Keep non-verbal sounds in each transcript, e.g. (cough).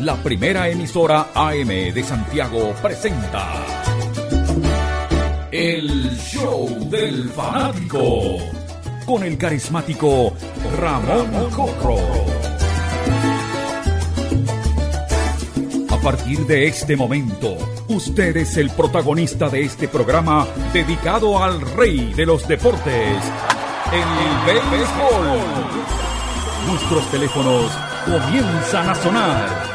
la primera emisora AM de Santiago presenta El Show del Fanático con el carismático Ramón Corro. A partir de este momento, usted es el protagonista de este programa dedicado al rey de los deportes, el béisbol. Nuestros teléfonos comienzan a sonar.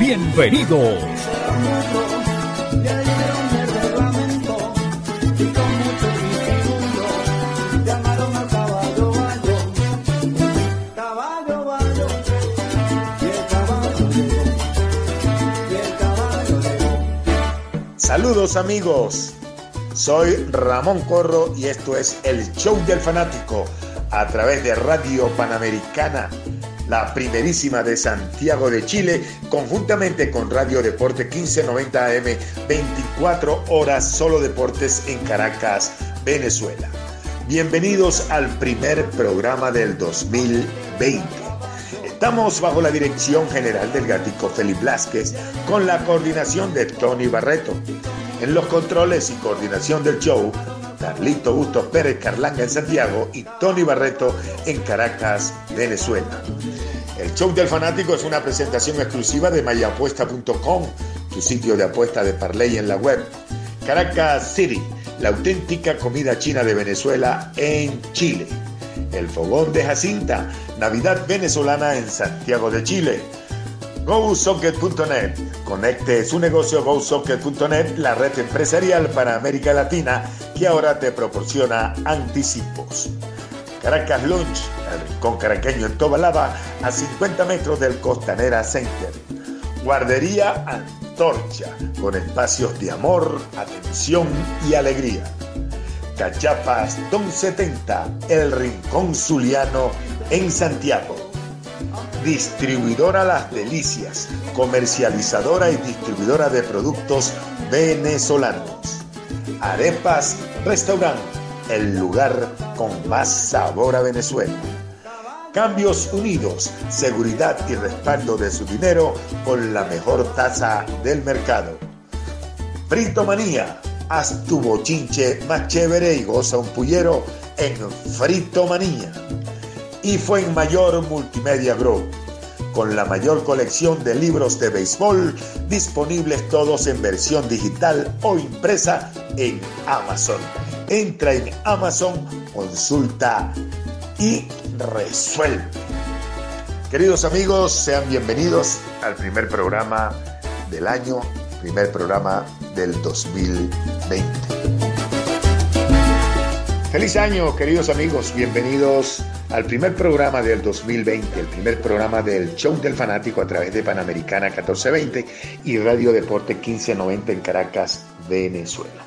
Bienvenidos. Saludos amigos, soy Ramón Corro y esto es el Show del Fanático a través de Radio Panamericana, la primerísima de Santiago de Chile, conjuntamente con Radio Deporte 1590 AM, 24 horas solo deportes en Caracas, Venezuela. Bienvenidos al primer programa del 2020. Estamos bajo la dirección general del gatico Felipe Blasquez con la coordinación de Tony Barreto. En los controles y coordinación del show, Carlito Bustos Pérez Carlanga en Santiago y Tony Barreto en Caracas, Venezuela. El show del fanático es una presentación exclusiva de mayapuesta.com, tu sitio de apuesta de Parley en la web. Caracas City, la auténtica comida china de Venezuela en Chile. El Fogón de Jacinta, Navidad venezolana en Santiago de Chile. GoSocket.net, conecte su negocio GoSocket.net, la red empresarial para América Latina que ahora te proporciona anticipos. Caracas Lunch, el rincón caraqueño en Tobalaba, a 50 metros del Costanera Center. Guardería Antorcha, con espacios de amor, atención y alegría. Cachapas Don 70, el rincón zuliano en Santiago. Distribuidora Las Delicias, comercializadora y distribuidora de productos venezolanos. Arepas Restaurant, el lugar con más sabor a Venezuela. Cambios Unidos, seguridad y respaldo de su dinero con la mejor tasa del mercado. Frito Manía, haz tu bochinche más chévere y goza un pullero en Frito Manía. Y fue en Mayor Multimedia Group, con la mayor colección de libros de béisbol disponibles todos en versión digital o impresa en Amazon. Entra en Amazon, consulta y resuelve. Queridos amigos, sean bienvenidos al primer programa del año, primer programa del 2020. Feliz año, queridos amigos, bienvenidos al primer programa del 2020, el primer programa del Show del Fanático a través de Panamericana 1420 y Radio Deporte 1590 en Caracas, Venezuela.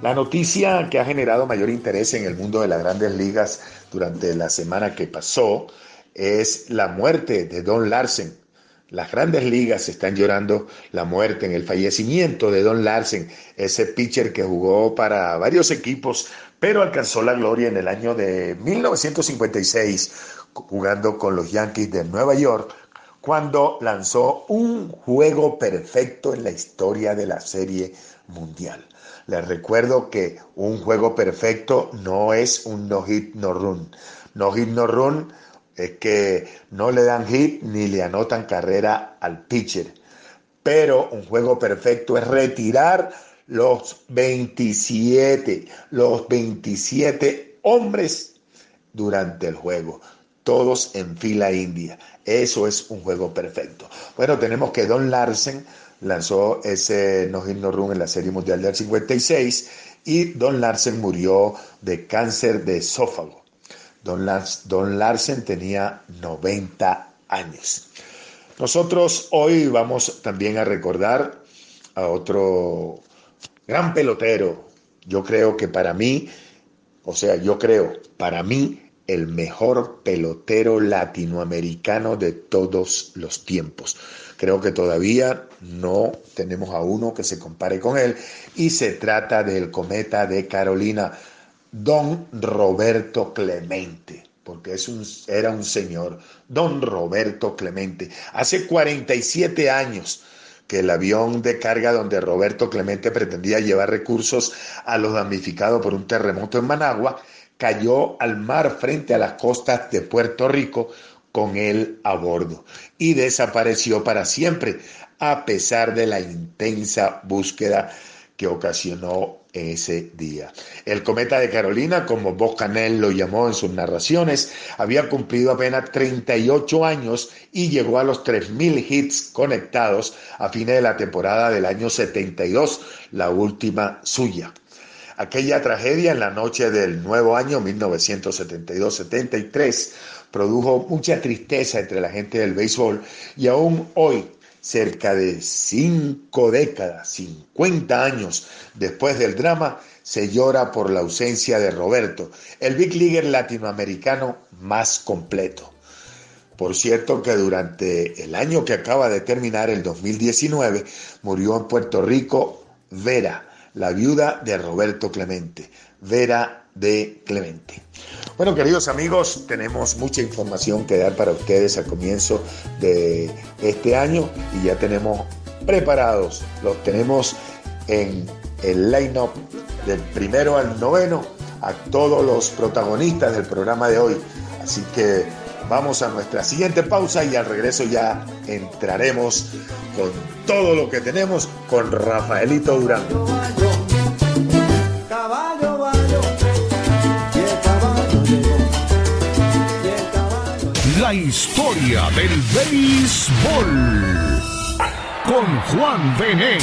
La noticia que ha generado mayor interés en el mundo de las grandes ligas durante la semana que pasó es la muerte de Don Larsen. Las grandes ligas están llorando la muerte en el fallecimiento de Don Larsen, ese pitcher que jugó para varios equipos, pero alcanzó la gloria en el año de 1956 jugando con los Yankees de Nueva York, cuando lanzó un juego perfecto en la historia de la Serie Mundial. Les recuerdo que un juego perfecto no es un no hit no run. No hit no run es que no le dan hit ni le anotan carrera al pitcher. Pero un juego perfecto es retirar los 27, los 27 hombres durante el juego, todos en fila india. Eso es un juego perfecto. Bueno, tenemos que Don Larsen lanzó ese no hit no run en la Serie Mundial del 56 y Don Larsen murió de cáncer de esófago. Don, Lars, Don Larsen tenía 90 años. Nosotros hoy vamos también a recordar a otro gran pelotero. Yo creo que para mí, o sea, yo creo, para mí, el mejor pelotero latinoamericano de todos los tiempos. Creo que todavía no tenemos a uno que se compare con él y se trata del cometa de Carolina, don Roberto Clemente, porque es un, era un señor, don Roberto Clemente. Hace 47 años que el avión de carga donde Roberto Clemente pretendía llevar recursos a los damnificados por un terremoto en Managua, cayó al mar frente a las costas de Puerto Rico con él a bordo y desapareció para siempre, a pesar de la intensa búsqueda que ocasionó ese día. El cometa de Carolina, como Bob Canel lo llamó en sus narraciones, había cumplido apenas 38 años y llegó a los 3.000 hits conectados a fines de la temporada del año 72, la última suya. Aquella tragedia en la noche del nuevo año 1972-73 produjo mucha tristeza entre la gente del béisbol y aún hoy, cerca de cinco décadas, 50 años después del drama, se llora por la ausencia de Roberto, el big leaguer latinoamericano más completo. Por cierto que durante el año que acaba de terminar, el 2019, murió en Puerto Rico Vera, la viuda de Roberto Clemente, Vera de Clemente. Bueno, queridos amigos, tenemos mucha información que dar para ustedes al comienzo de este año y ya tenemos preparados, los tenemos en el line-up del primero al noveno a todos los protagonistas del programa de hoy. Así que vamos a nuestra siguiente pausa y al regreso ya entraremos con todo lo que tenemos con Rafaelito Durán. La historia del béisbol. Con Juan Bené.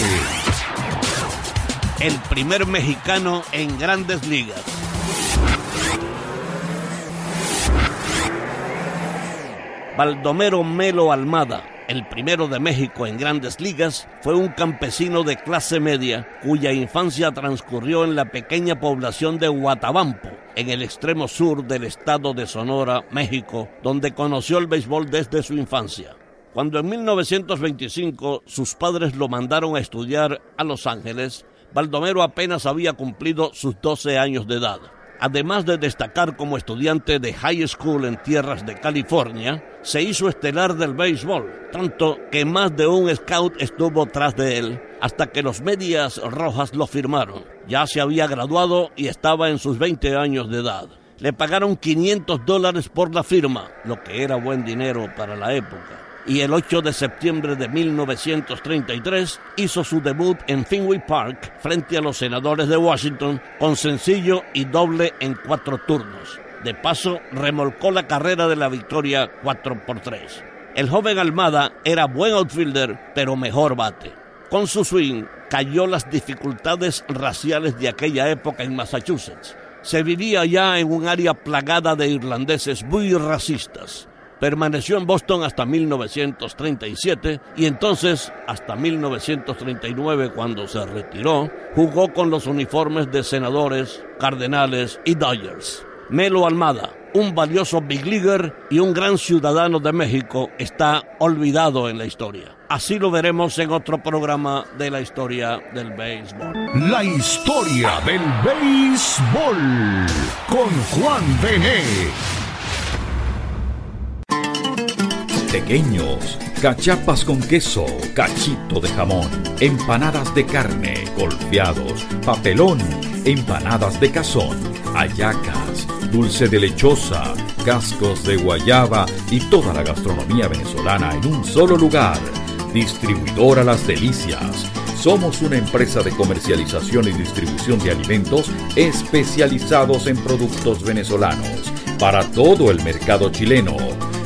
el primer mexicano en grandes ligas. Baldomero Melo Almada, el primero de México en grandes ligas, fue un campesino de clase media cuya infancia transcurrió en la pequeña población de Huatabampo, en el extremo sur del estado de Sonora, México, donde conoció el béisbol desde su infancia. Cuando en 1925 sus padres lo mandaron a estudiar a Los Ángeles, Baldomero apenas había cumplido sus 12 años de edad. Además de destacar como estudiante de high school en tierras de California, se hizo estelar del béisbol, tanto que más de un scout estuvo tras de él hasta que los medias rojas lo firmaron. Ya se había graduado y estaba en sus 20 años de edad. Le pagaron 500 dólares por la firma, lo que era buen dinero para la época y el 8 de septiembre de 1933 hizo su debut en Fenway Park frente a los senadores de Washington con sencillo y doble en cuatro turnos. De paso, remolcó la carrera de la victoria 4 por 3. El joven Almada era buen outfielder, pero mejor bate. Con su swing cayó las dificultades raciales de aquella época en Massachusetts. Se vivía ya en un área plagada de irlandeses muy racistas. Permaneció en Boston hasta 1937 y entonces hasta 1939 cuando se retiró, jugó con los uniformes de senadores, cardenales y Dodgers. Melo Almada, un valioso big leaguer y un gran ciudadano de México, está olvidado en la historia. Así lo veremos en otro programa de la historia del béisbol. La historia del béisbol. Con Juan Bené. Pequeños, cachapas con queso, cachito de jamón, empanadas de carne, golpeados, papelón, empanadas de cazón, hallacas, dulce de lechosa, cascos de guayaba y toda la gastronomía venezolana en un solo lugar. Distribuidora Las Delicias. Somos una empresa de comercialización y distribución de alimentos especializados en productos venezolanos para todo el mercado chileno.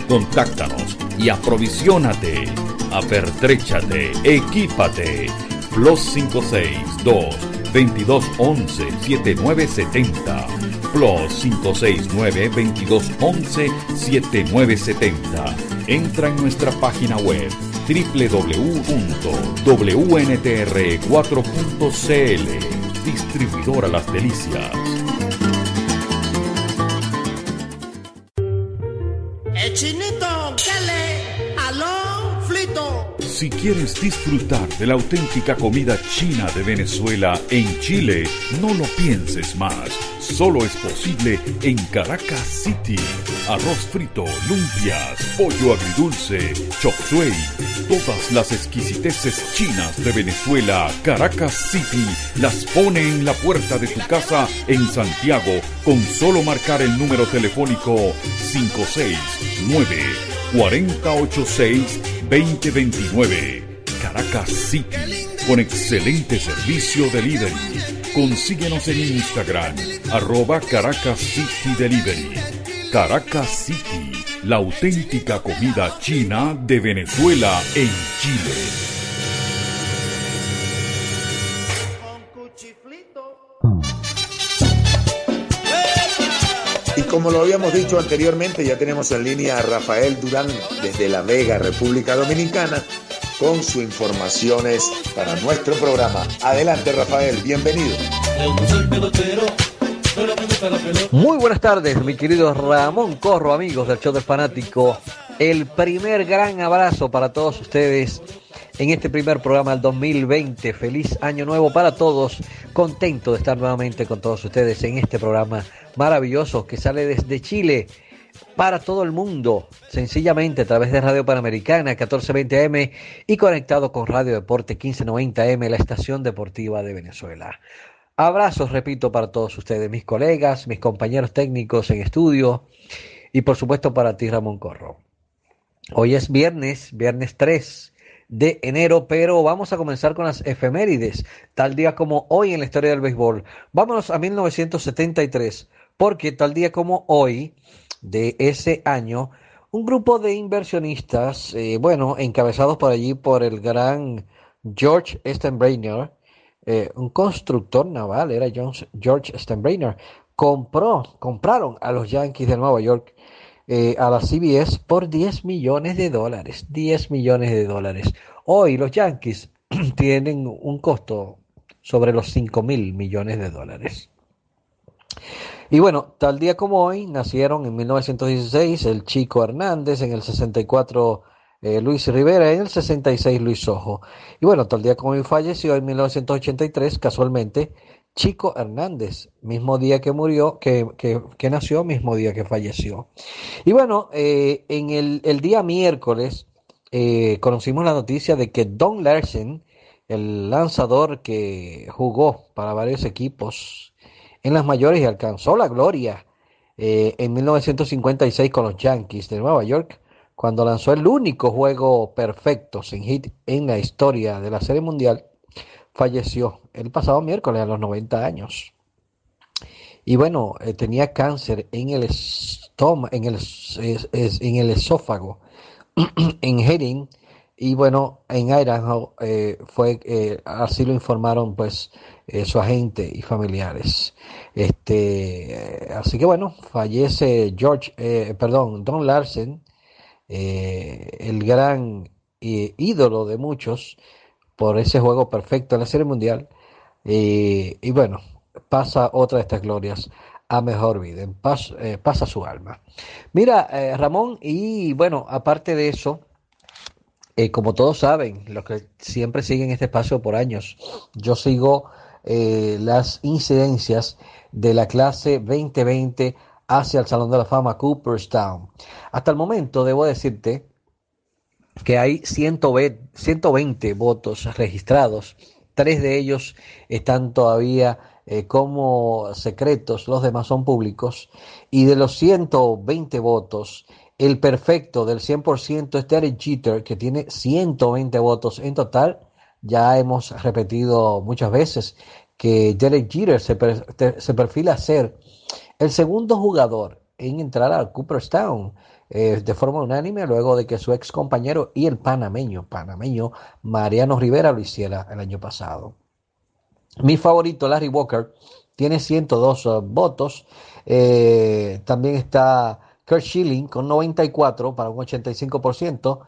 Contáctanos y aprovisionate. Apertréchate, equípate. Plus 562 2211 7970. Plus 569 2211 7970. Entra en nuestra página web www.wntr4.cl Distribuidora Las Delicias. ¡Eh, chinito! ¿Qué le? Si quieres disfrutar de la auténtica comida china de Venezuela en Chile, no lo pienses más. Solo es posible en Caracas City. Arroz frito, lumpias, pollo agridulce, chop suey. Todas las exquisiteces chinas de Venezuela, Caracas City, las pone en la puerta de tu casa en Santiago con solo marcar el número telefónico 569 4086 2029. Caracas City, con excelente servicio delivery. Consíguenos en Instagram, arroba Caracas City Delivery. Caracas City, la auténtica comida china de Venezuela en Chile. Como lo habíamos dicho anteriormente, ya tenemos en línea a Rafael Durán desde La Vega, República Dominicana, con sus informaciones para nuestro programa. Adelante, Rafael, bienvenido. Muy buenas tardes, mi querido Ramón Corro, amigos del show del fanático. El primer gran abrazo para todos ustedes en este primer programa del 2020. Feliz año nuevo para todos. Contento de estar nuevamente con todos ustedes en este programa maravilloso que sale desde Chile para todo el mundo, sencillamente a través de Radio Panamericana 1420 AM y conectado con Radio Deporte 1590 AM, la estación deportiva de Venezuela. Abrazos, repito, para todos ustedes, mis colegas, mis compañeros técnicos en estudio y por supuesto para ti, Ramón Corro. Hoy es viernes, viernes 3 de enero, pero vamos a comenzar con las efemérides, tal día como hoy en la historia del béisbol. Vámonos a 1973, porque tal día como hoy de ese año, un grupo de inversionistas, eh, bueno, encabezados por allí por el gran George Steinbrenner, eh, un constructor naval, era George Steinbrenner, compró, compraron a los Yankees de Nueva York eh, a la CBS por 10 millones de dólares. 10 millones de dólares. Hoy los Yankees (clears throat) tienen un costo sobre los 5 mil millones de dólares. Y bueno, tal día como hoy nacieron en 1916 el Chico Hernández, en el 64 eh, Luis Rivera, en el 66 Luis Ojo. Y bueno, tal día como hoy falleció en 1983, casualmente, Chico Hernández, mismo día que murió, que, que- nació, mismo día que falleció. Y bueno, eh, en el, el día miércoles eh, conocimos la noticia de que Don Larsen, el lanzador que jugó para varios equipos en las mayores y alcanzó la gloria eh, en 1956 con los Yankees de Nueva York, cuando lanzó el único juego perfecto sin hit en la historia de la Serie Mundial, falleció el pasado miércoles a los 90 años. Y bueno, eh, tenía cáncer en el estómago, en el, en el esófago, (clears throat) en Heading, y bueno, en Idaho eh, fue, eh, así lo informaron pues su agente y familiares. Este, así que bueno, fallece George, perdón, Don Larsen, el gran ídolo de muchos por ese juego perfecto en la Serie Mundial. Y bueno, pasa otra de estas glorias a mejor vida, paz, eh, pasa su alma. Mira, eh, Ramón, y bueno, aparte de eso, eh, como todos saben, los que siempre siguen este espacio por años, yo sigo las incidencias de la clase 2020 hacia el Salón de la Fama Cooperstown. Hasta el momento, debo decirte que hay 120, 120 votos registrados. Tres de ellos están todavía eh, como secretos, los demás son públicos. Y de los 120 votos, el perfecto del 100% es Derek Jeter, que tiene 120 votos en total. Ya hemos repetido muchas veces que Derek Jeter se, se perfila a ser el segundo jugador en entrar al Cooperstown eh, de forma unánime luego de que su ex compañero y el panameño, panameño Mariano Rivera lo hiciera el año pasado. Mi favorito, Larry Walker, tiene 102 uh, votos. Eh, también está Kurt Schilling con 94 para un 85%.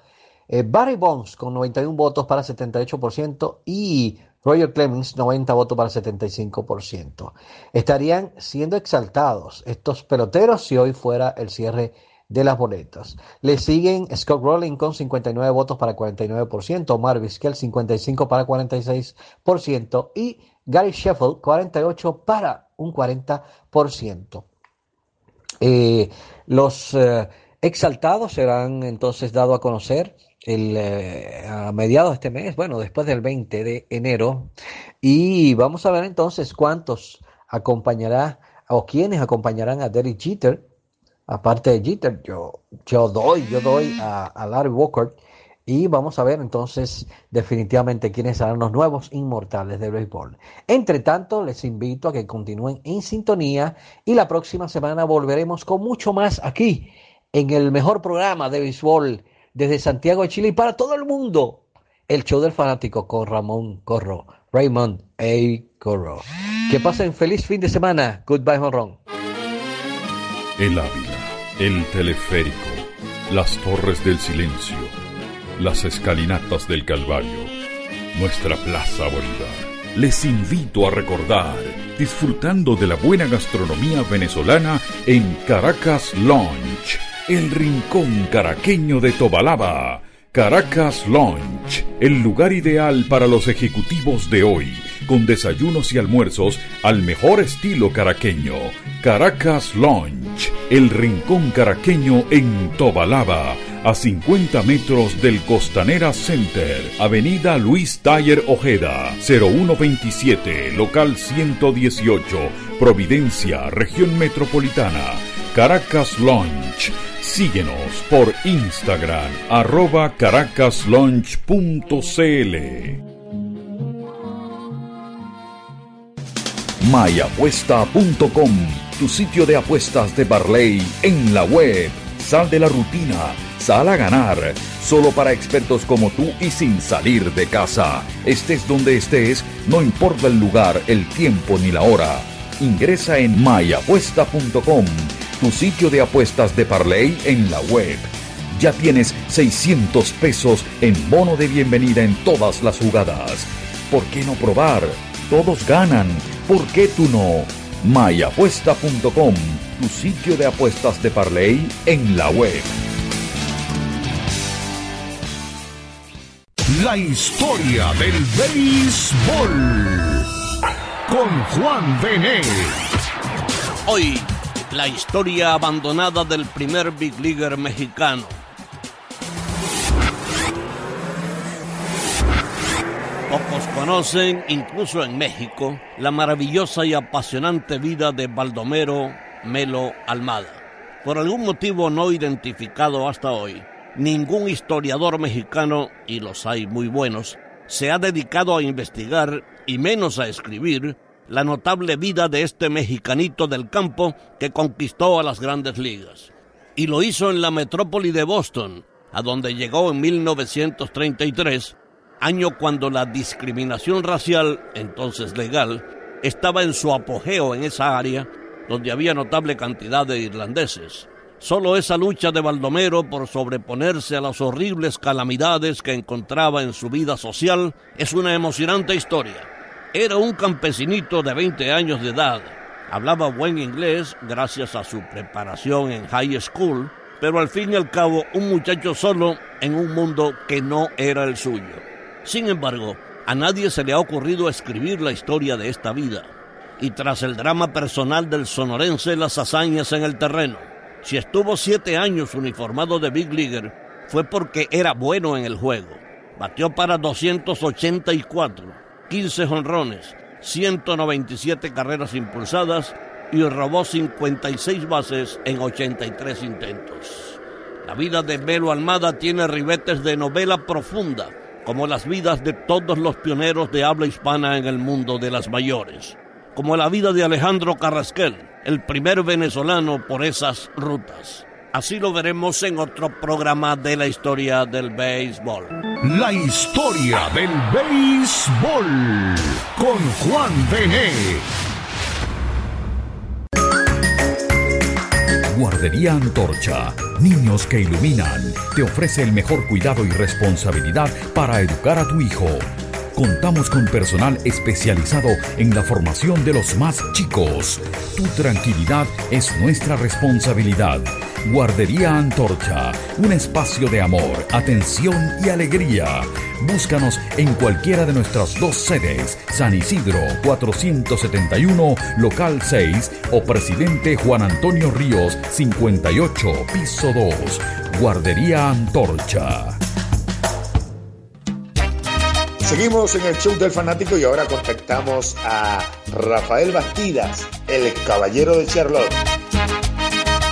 Eh, Barry Bonds con 91 votos para 78% y Roger Clemens 90 votos para 75%. Estarían siendo exaltados estos peloteros si hoy fuera el cierre de las boletas. Le siguen Scott Rowling con 59 votos para 49%, Omar Vizquel 55 para 46% y Gary Sheffield 48 para un 40%. Eh, los eh, exaltados serán entonces dados a conocer el, eh, a mediados de este mes, bueno, después del 20 de enero, y vamos a ver entonces cuántos acompañará o quiénes acompañarán a Derek Jeter aparte de Jeter, yo, yo doy, yo doy a, Larry Walker. Y vamos a ver entonces definitivamente quiénes serán los nuevos inmortales del béisbol. Entre tanto, les invito a que continúen en sintonía y la próxima semana volveremos con mucho más aquí en el mejor programa de béisbol desde Santiago de Chile y para todo el mundo. El show del fanático con Ramón Corro, Raymond A. Corro. Que pasen feliz fin de semana. Goodbye, Honrón. El Ávila, el teleférico, las torres del silencio, las escalinatas del Calvario, nuestra Plaza Bolívar. Les invito a recordar, disfrutando de la buena gastronomía venezolana en Caracas Lounge, el rincón caraqueño de Tobalaba. Caracas Lounge, el lugar ideal para los ejecutivos de hoy, con desayunos y almuerzos al mejor estilo caraqueño. Caracas Lounge, el rincón caraqueño en Tobalaba, a 50 metros del Costanera Center, Avenida Luis Taller Ojeda, 0127, local 118, Providencia, región metropolitana. Caracas Lounge. Síguenos por Instagram, arroba caracaslaunch.cl. Mayapuesta.com, tu sitio de apuestas de Barley en la web. Sal de la rutina, sal a ganar. Solo para expertos como tú y sin salir de casa. Estés donde estés, no importa el lugar, el tiempo ni la hora. Ingresa en mayapuesta.com, tu sitio de apuestas de Parley en la web. Ya tienes 600 pesos en bono de bienvenida en todas las jugadas. ¿Por qué no probar? Todos ganan. ¿Por qué tú no? mayapuesta.com, tu sitio de apuestas de Parley en la web. La historia del béisbol. Con Juan Bené. Hoy, la historia abandonada del primer Big Leaguer mexicano. Pocos conocen, incluso en México, la maravillosa y apasionante vida de Baldomero Melo Almada. Por algún motivo no identificado hasta hoy, ningún historiador mexicano, y los hay muy buenos, se ha dedicado a investigar, y menos a escribir, la notable vida de este mexicanito del campo que conquistó a las grandes ligas. Y lo hizo en la metrópoli de Boston, a donde llegó en 1933, año cuando la discriminación racial, entonces legal, estaba en su apogeo en esa área, donde había notable cantidad de irlandeses. Solo esa lucha de Baldomero por sobreponerse a las horribles calamidades que encontraba en su vida social es una emocionante historia. Era un campesinito de 20 años de edad. Hablaba buen inglés gracias a su preparación en high school, pero al fin y al cabo un muchacho solo en un mundo que no era el suyo. Sin embargo, a nadie se le ha ocurrido escribir la historia de esta vida. Y tras el drama personal del sonorense, las hazañas en el terreno. Si estuvo siete años uniformado de Big Leaguer, fue porque era bueno en el juego. Batió para 284, 15 jonrones, 197 carreras impulsadas y robó 56 bases en 83 intentos. La vida de Melo Almada tiene ribetes de novela profunda, como las vidas de todos los pioneros de habla hispana en el mundo de las mayores, como la vida de Alejandro Carrasquel, el primer venezolano por esas rutas. Así lo veremos en otro programa de la historia del béisbol. La historia del béisbol. Con Juan Bené. Guardería Antorcha, niños que iluminan, te ofrece el mejor cuidado y responsabilidad para educar a tu hijo. Contamos con personal especializado en la formación de los más chicos. Tu tranquilidad es nuestra responsabilidad. Guardería Antorcha, un espacio de amor, atención y alegría. Búscanos en cualquiera de nuestras dos sedes, San Isidro 471, local 6 o Presidente Juan Antonio Ríos 58, piso 2. Guardería Antorcha. Seguimos en el show del fanático y ahora contactamos a Rafael Bastidas, el caballero de Charlotte.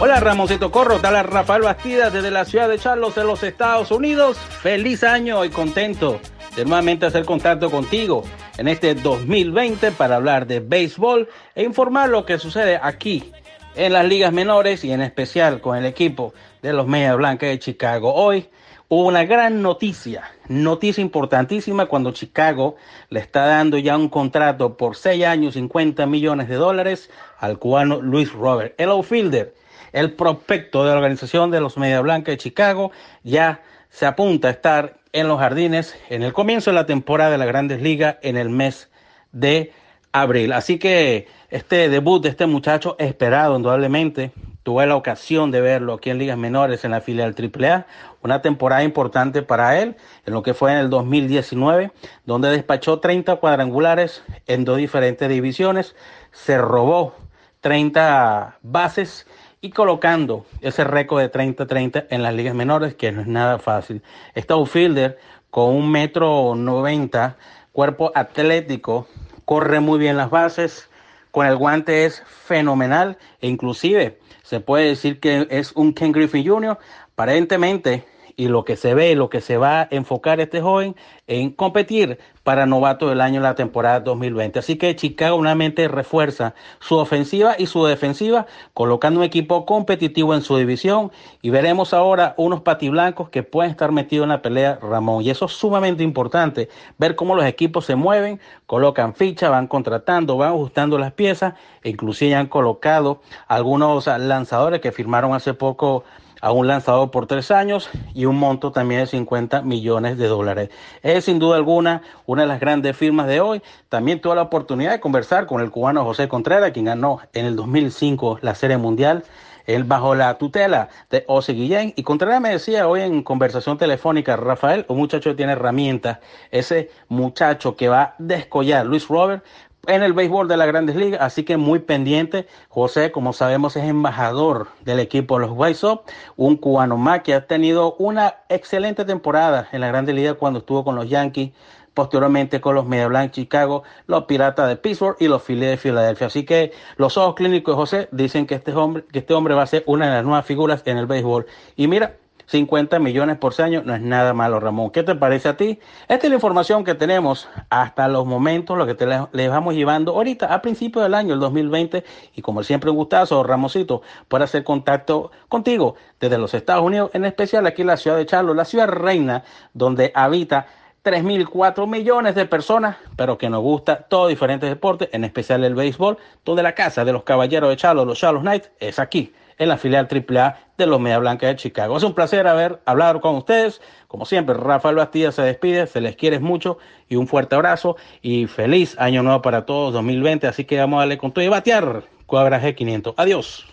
Hola Ramoncito Corro, tal Rafael Bastidas desde la ciudad de Charlotte en los Estados Unidos. Feliz año y contento de nuevamente hacer contacto contigo en este 2020 para hablar de béisbol e informar lo que sucede aquí en las ligas menores y en especial con el equipo de los Media Blancas de Chicago. Hoy hubo una gran noticia, noticia importantísima cuando Chicago le está dando ya un contrato por 6 años, 50 millones de dólares al cubano Luis Robert, el outfielder, el prospecto de la organización de los Media Blancas de Chicago, ya se apunta a estar en los jardines en el comienzo de la temporada de las Grandes Ligas en el mes de abril. Así que este debut de este muchacho esperado indudablemente tuve la ocasión de verlo aquí en ligas menores en la filial AAA, una temporada importante para él, en lo que fue en el 2019, donde despachó 30 cuadrangulares en dos diferentes divisiones, se robó 30 bases y colocando ese récord de 30-30 en las ligas menores, que no es nada fácil. Este outfielder con un metro 90, cuerpo atlético, corre muy bien las bases, con el guante es fenomenal e inclusive se puede decir que es un Ken Griffin Jr. Aparentemente, y lo que se ve, lo que se va a enfocar este joven en competir para novato del año en la temporada 2020. Así que Chicago nuevamente refuerza su ofensiva y su defensiva, colocando un equipo competitivo en su división y veremos ahora unos patiblancos que pueden estar metidos en la pelea Ramón. Y eso es sumamente importante, ver cómo los equipos se mueven, colocan ficha, van contratando, van ajustando las piezas, e inclusive han colocado algunos lanzadores que firmaron hace poco a un lanzador por tres años y un monto también de 50 millones de dólares. Es sin duda alguna una de las grandes firmas de hoy. También tuve la oportunidad de conversar con el cubano José Contreras, quien ganó en el 2005 la Serie Mundial. Él bajo la tutela de Ose Guillén. Y Contreras me decía hoy en conversación telefónica, Rafael, un muchacho que tiene herramientas, ese muchacho que va a descollar, Luis Robert, en el béisbol de las grandes ligas, así que muy pendiente. José, como sabemos, es embajador del equipo de los White Sox, un cubano más que ha tenido una excelente temporada en la grandes ligas cuando estuvo con los Yankees, posteriormente con los Media Blanc Chicago, los Piratas de Pittsburgh y los Phillies de Filadelfia. Así que los ojos clínicos de José dicen que este hombre, que este hombre va a ser una de las nuevas figuras en el béisbol. Y mira, 50 millones por año no es nada malo, Ramón. ¿Qué te parece a ti? Esta es la información que tenemos hasta los momentos, lo que te les vamos llevando ahorita a principios del año, el 2020. Y como siempre, un gustazo, Ramosito, por hacer contacto contigo desde los Estados Unidos, en especial aquí en la ciudad de Charlo, la ciudad reina donde habita 3.000, 4 millones de personas, pero que nos gusta todos diferentes deportes, en especial el béisbol, donde la casa de los caballeros de Charlo, los Charlos Knights, es aquí, en la filial AAA de los Media Blancas de Chicago. Es un placer haber hablado con ustedes. Como siempre, Rafael Bastida se despide, se les quiere mucho y un fuerte abrazo y feliz año nuevo para todos 2020. Así que vamos a darle con todo y batear Cuadra G500. Adiós.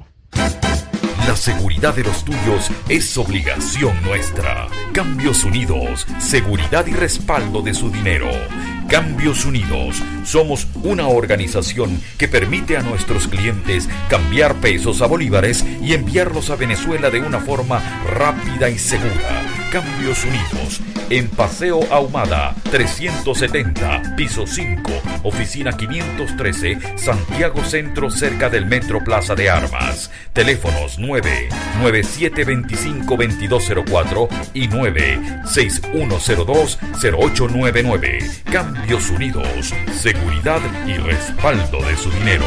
La seguridad de los tuyos es obligación nuestra. Cambios Unidos, seguridad y respaldo de su dinero. Cambios Unidos, somos una organización que permite a nuestros clientes cambiar pesos a bolívares y enviarlos a Venezuela de una forma rápida y segura. Cambios Unidos, en Paseo Ahumada 370, piso 5, oficina 513, Santiago Centro, cerca del Metro Plaza de Armas. Teléfonos 9 9725 2204 y 9 6102 0899. Cambios Unidos, seguridad y respaldo de su dinero.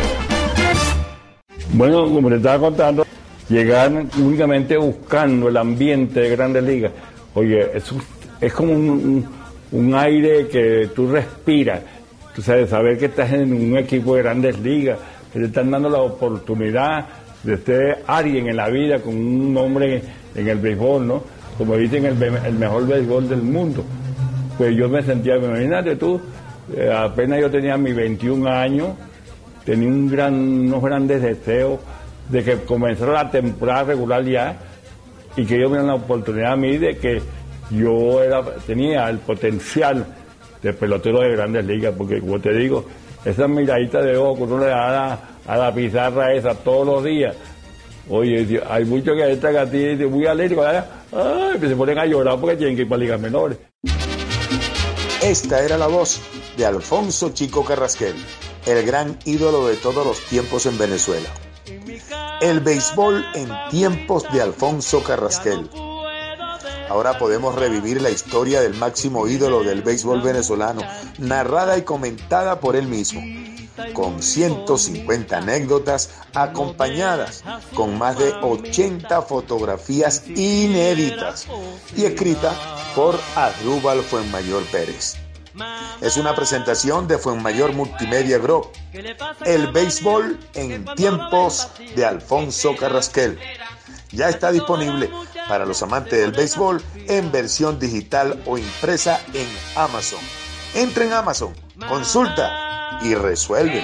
Bueno, como le estaba contando, llegar únicamente buscando el ambiente de Grandes Ligas. Oye, es, es como un, un- un aire que tú respiras. Tú sabes, saber que estás en un equipo de Grandes Ligas, que te están dando la oportunidad, de ser alguien en la vida con un nombre en el béisbol, ¿no? Como dicen, el, el mejor béisbol del mundo. Pues yo me sentía, imagínate tú, eh, apenas yo tenía mis 21 años, tenía un gran, unos grandes deseos de que comenzara la temporada regular ya y que ellos me la oportunidad a mí de que yo era, tenía el potencial de pelotero de grandes ligas, porque como te digo, esa miradita de ojo que uno le da a la, pizarra esa todos los días. Oye, hay muchos que están a ti muy alérgicos, ay, se ponen a llorar porque tienen que ir para ligas menores. Esta era la voz de Alfonso Chico Carrasquel, el gran ídolo de todos los tiempos en Venezuela. El béisbol en tiempos de Alfonso Carrasquel. Ahora podemos revivir la historia del máximo ídolo del béisbol venezolano, narrada y comentada por él mismo, con 150 anécdotas acompañadas con más de 80 fotografías inéditas y escrita por Arrúbal Fuenmayor Pérez. Es una presentación de Fuenmayor Multimedia Group, el béisbol en tiempos de Alfonso Carrasquel. Ya está disponible para los amantes del béisbol en versión digital o impresa en Amazon. Entra en Amazon, consulta y resuelve.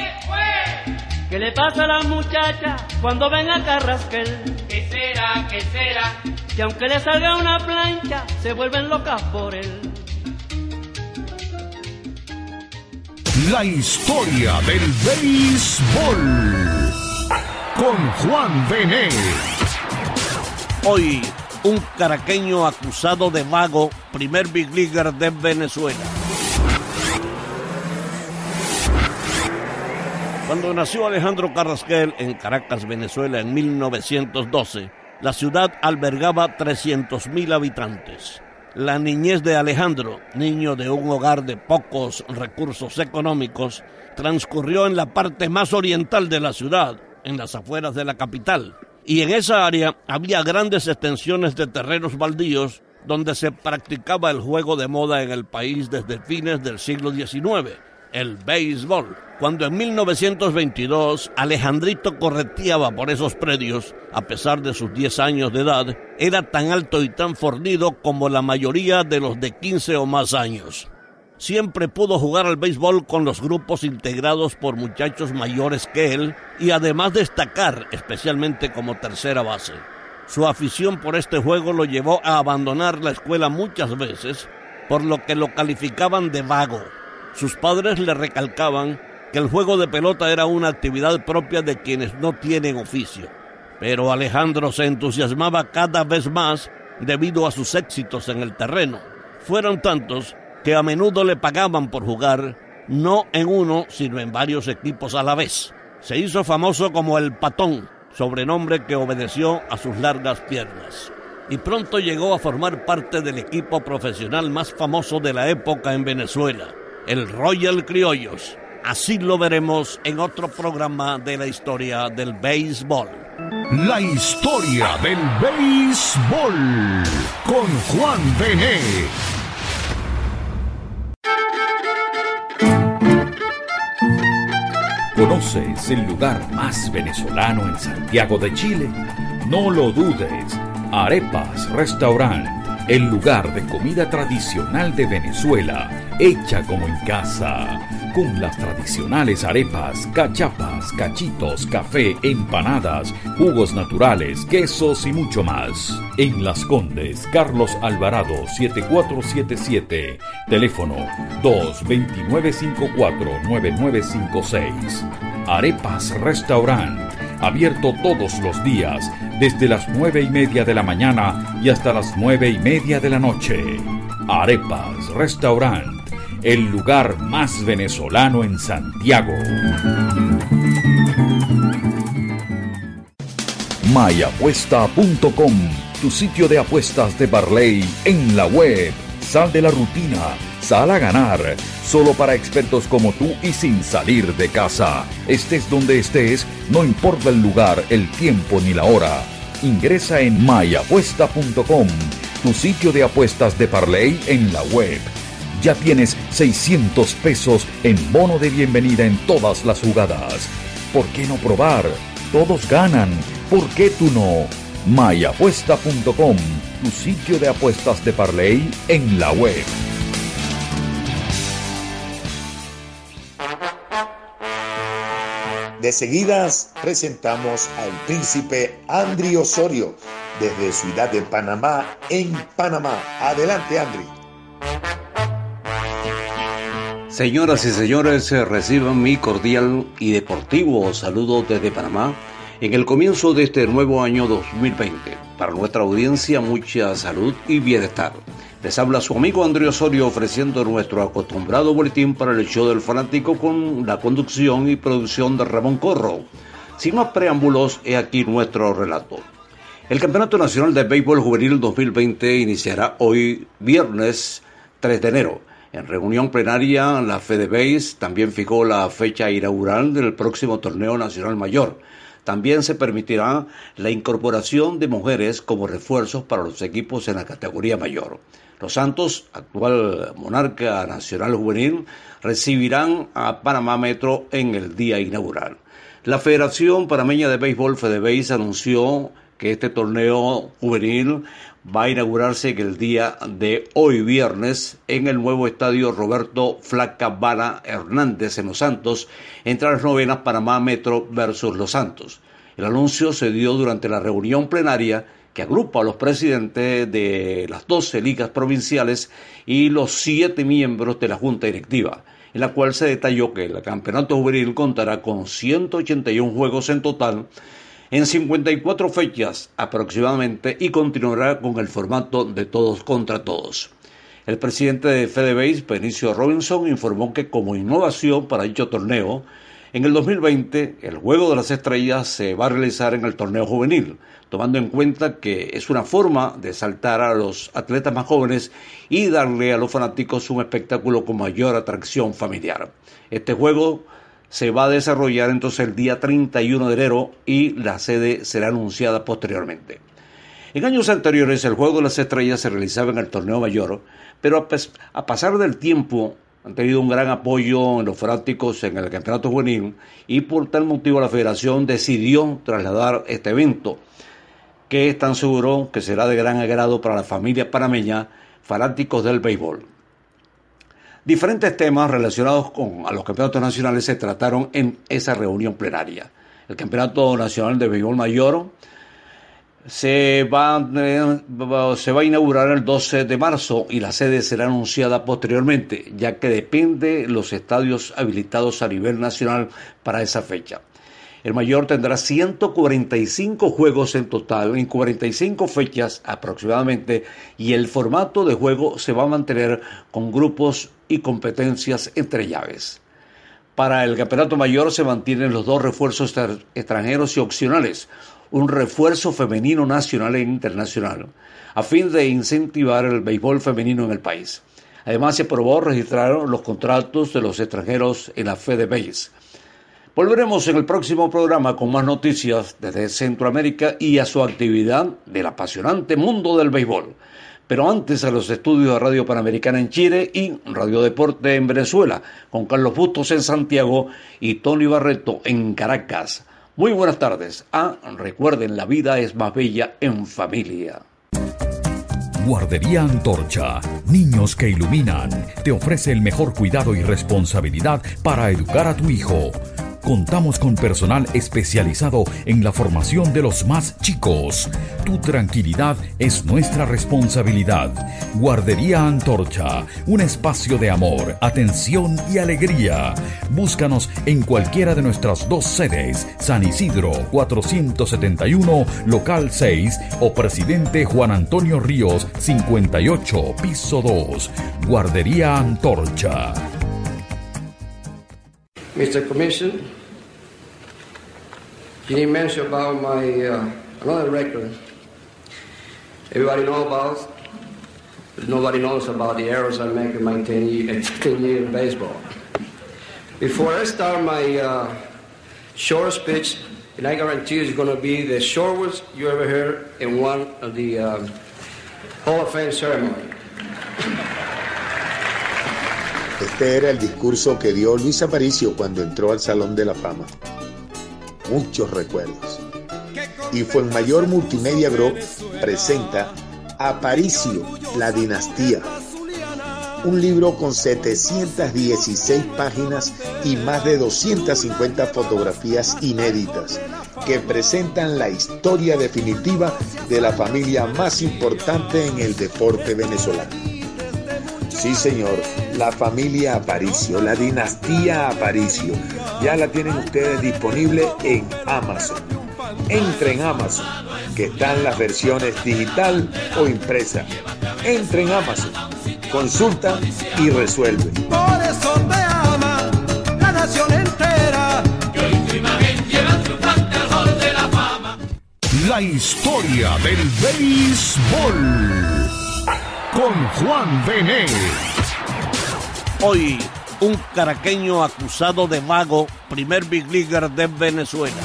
¿Qué le pasa a la muchacha cuando ven a Carrasquel? ¿Qué será? ¿Qué será? Que aunque le salga una plancha, se vuelven locas por él. La historia del béisbol. Con Juan Bené. Hoy, un caraqueño acusado de vago, primer big leaguer de Venezuela. Cuando nació Alejandro Carrasquel en Caracas, Venezuela, en 1912, la ciudad albergaba 300.000 habitantes. La niñez de Alejandro, niño de un hogar de pocos recursos económicos, transcurrió en la parte más oriental de la ciudad, en las afueras de la capital. Y en esa área había grandes extensiones de terrenos baldíos donde se practicaba el juego de moda en el país desde fines del siglo XIX, el béisbol. Cuando en 1922 Alejandrito correteaba por esos predios, a pesar de sus 10 años de edad, era tan alto y tan fornido como la mayoría de los de 15 o más años. Siempre pudo jugar al béisbol con los grupos integrados por muchachos mayores que él y además destacar especialmente como tercera base. Su afición por este juego lo llevó a abandonar la escuela muchas veces, por lo que lo calificaban de vago. Sus padres le recalcaban que el juego de pelota era una actividad propia de quienes no tienen oficio. Pero Alejandro se entusiasmaba cada vez más debido a sus éxitos en el terreno. Fueron tantos que a menudo le pagaban por jugar, no en uno, sino en varios equipos a la vez. Se hizo famoso como el Patón, sobrenombre que obedeció a sus largas piernas. Y pronto llegó a formar parte del equipo profesional más famoso de la época en Venezuela, el Royal Criollos. Así lo veremos en otro programa de la historia del béisbol. La historia del béisbol. Con Juan Bené. ¿Conoces el lugar más venezolano en Santiago de Chile? No lo dudes. Arepas Restaurant, el lugar de comida tradicional de Venezuela, hecha como en casa, con las tradicionales arepas, cachapas, cachitos, café, empanadas, jugos naturales, quesos y mucho más. En Las Condes, Carlos Alvarado 7477, teléfono 229549956. Arepas Restaurant, abierto todos los días, desde las nueve y media de la mañana y hasta las nueve y media de la noche. Arepas Restaurant, el lugar más venezolano en Santiago. Mayapuesta.com, tu sitio de apuestas de Barley en la web. Sal de la rutina, sal a ganar, solo para expertos como tú y sin salir de casa. Estés donde estés, no importa el lugar, el tiempo ni la hora. Ingresa en mayapuesta.com, tu sitio de apuestas de Parley en la web. Ya tienes 600 pesos en bono de bienvenida en todas las jugadas. ¿Por qué no probar? Todos ganan. ¿Por qué tú no? mayapuesta.com, tu sitio de apuestas de Parley en la web. De seguidas presentamos al príncipe Andri Osorio desde Ciudad de Panamá en Panamá. Adelante, Andri. Señoras y señores, reciban mi cordial y deportivo saludo desde Panamá en el comienzo de este nuevo año 2020. Para nuestra audiencia, mucha salud y bienestar. Les habla su amigo Andrés Osorio ofreciendo nuestro acostumbrado boletín para el show del fanático con la conducción y producción de Ramón Corro. Sin más preámbulos, he aquí nuestro relato. El Campeonato Nacional de Béisbol Juvenil 2020 iniciará hoy viernes 3 de enero. En reunión plenaria, la FedeBase también fijó la fecha inaugural del próximo torneo nacional mayor. También se permitirá la incorporación de mujeres como refuerzos para los equipos en la categoría mayor. Los Santos, actual monarca nacional juvenil, recibirán a Panamá Metro en el día inaugural. La Federación Panameña de Béisbol, FedeBase, anunció que este torneo juvenil va a inaugurarse en el día de hoy viernes en el nuevo estadio Roberto Flaca Vara Hernández en Los Santos entre las novenas Panamá Metro versus Los Santos. El anuncio se dio durante la reunión plenaria que agrupa a los presidentes de las 12 ligas provinciales y los siete miembros de la Junta Directiva, en la cual se detalló que el campeonato juvenil contará con 181 juegos en total en 54 fechas aproximadamente y continuará con el formato de todos contra todos. El presidente de FedeBase, Benicio Robinson, informó que como innovación para dicho torneo, en el 2020 el Juego de las Estrellas se va a realizar en el torneo juvenil, tomando en cuenta que es una forma de saltar a los atletas más jóvenes y darle a los fanáticos un espectáculo con mayor atracción familiar. Este juego se va a desarrollar entonces el día 31 de enero y la sede será anunciada posteriormente. En años anteriores el Juego de las Estrellas se realizaba en el torneo mayor, pero a, pasar del tiempo han tenido un gran apoyo en los fanáticos en el campeonato juvenil y por tal motivo la federación decidió trasladar este evento que es tan seguro que será de gran agrado para la familia panameña fanáticos del béisbol. Diferentes temas relacionados con a los campeonatos nacionales se trataron en esa reunión plenaria. El Campeonato Nacional de Béisbol Mayor se va, eh, se va a inaugurar el 12 de marzo y la sede será anunciada posteriormente, ya que depende los estadios habilitados a nivel nacional para esa fecha. El mayor tendrá 145 juegos en total, en 45 fechas aproximadamente, y el formato de juego se va a mantener con grupos y competencias entre llaves. Para el campeonato mayor se mantienen los dos refuerzos extranjeros y opcionales, un refuerzo femenino nacional e internacional, a fin de incentivar el béisbol femenino en el país. Además, se aprobó registrar los contratos de los extranjeros en la FedeBase. Volveremos en el próximo programa con más noticias desde Centroamérica y a su actividad del apasionante mundo del béisbol. Pero antes a los estudios de Radio Panamericana en Chile y Radio Deporte en Venezuela, con Carlos Bustos en Santiago y Tony Barreto en Caracas. Muy buenas tardes. Ah, recuerden, la vida es más bella en familia. Guardería Antorcha, niños que iluminan, te ofrece el mejor cuidado y responsabilidad para educar a tu hijo. Contamos con personal especializado en la formación de los más chicos. Tu tranquilidad es nuestra responsabilidad. Guardería Antorcha, un espacio de amor, atención y alegría. Búscanos en cualquiera de nuestras dos sedes, San Isidro 471, local 6 o Presidente Juan Antonio Ríos 58, piso 2. Guardería Antorcha. Mr. you didn't mention about my uh, another record. Everybody know about, but nobody knows about the errors I make in my 10 year, (laughs) 10 year baseball. Before I start my uh, short speech, and I guarantee it's going to be the shortest you ever heard in one of the um, Hall of Fame ceremony. Este era el discurso que dio Luis Aparicio cuando entró al Salón de la Fama. Muchos recuerdos. y Mayor Multimedia Group presenta Aparicio, la dinastía. Un libro con 716 páginas y más de 250 fotografías inéditas que presentan la historia definitiva de la familia más importante en el deporte venezolano. Sí, señor, la familia Aparicio, la dinastía Aparicio, ya la tienen ustedes disponible en Amazon. Entre en Amazon, que están las versiones digital o impresa. Entre en Amazon, consulta y resuelve. Por eso te ama la nación entera. Que hoy tu imagen lleva triunfante al hall de la fama. La historia del béisbol. Con Juan Bené. Hoy, un caraqueño acusado de vago, primer big leaguer de Venezuela.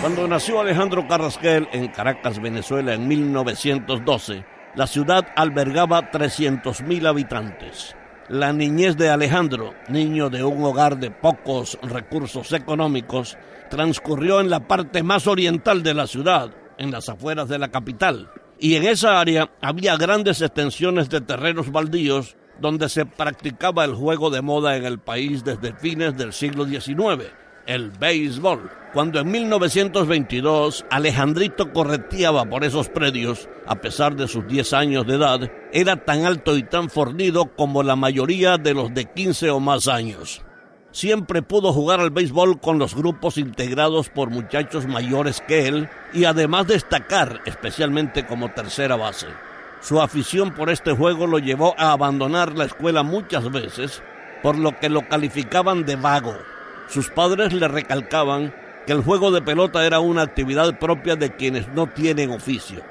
Cuando nació Alejandro Carrasquel en Caracas, Venezuela, en 1912, la ciudad albergaba 300.000 habitantes. La niñez de Alejandro, niño de un hogar de pocos recursos económicos, transcurrió en la parte más oriental de la ciudad, en las afueras de la capital. Y en esa área había grandes extensiones de terrenos baldíos donde se practicaba el juego de moda en el país desde fines del siglo XIX, el béisbol. Cuando en 1922 Alejandrito correteaba por esos predios, a pesar de sus 10 años de edad, era tan alto y tan fornido como la mayoría de los de 15 o más años. Siempre pudo jugar al béisbol con los grupos integrados por muchachos mayores que él y además destacar especialmente como tercera base. Su afición por este juego lo llevó a abandonar la escuela muchas veces, por lo que lo calificaban de vago. Sus padres le recalcaban que el juego de pelota era una actividad propia de quienes no tienen oficio.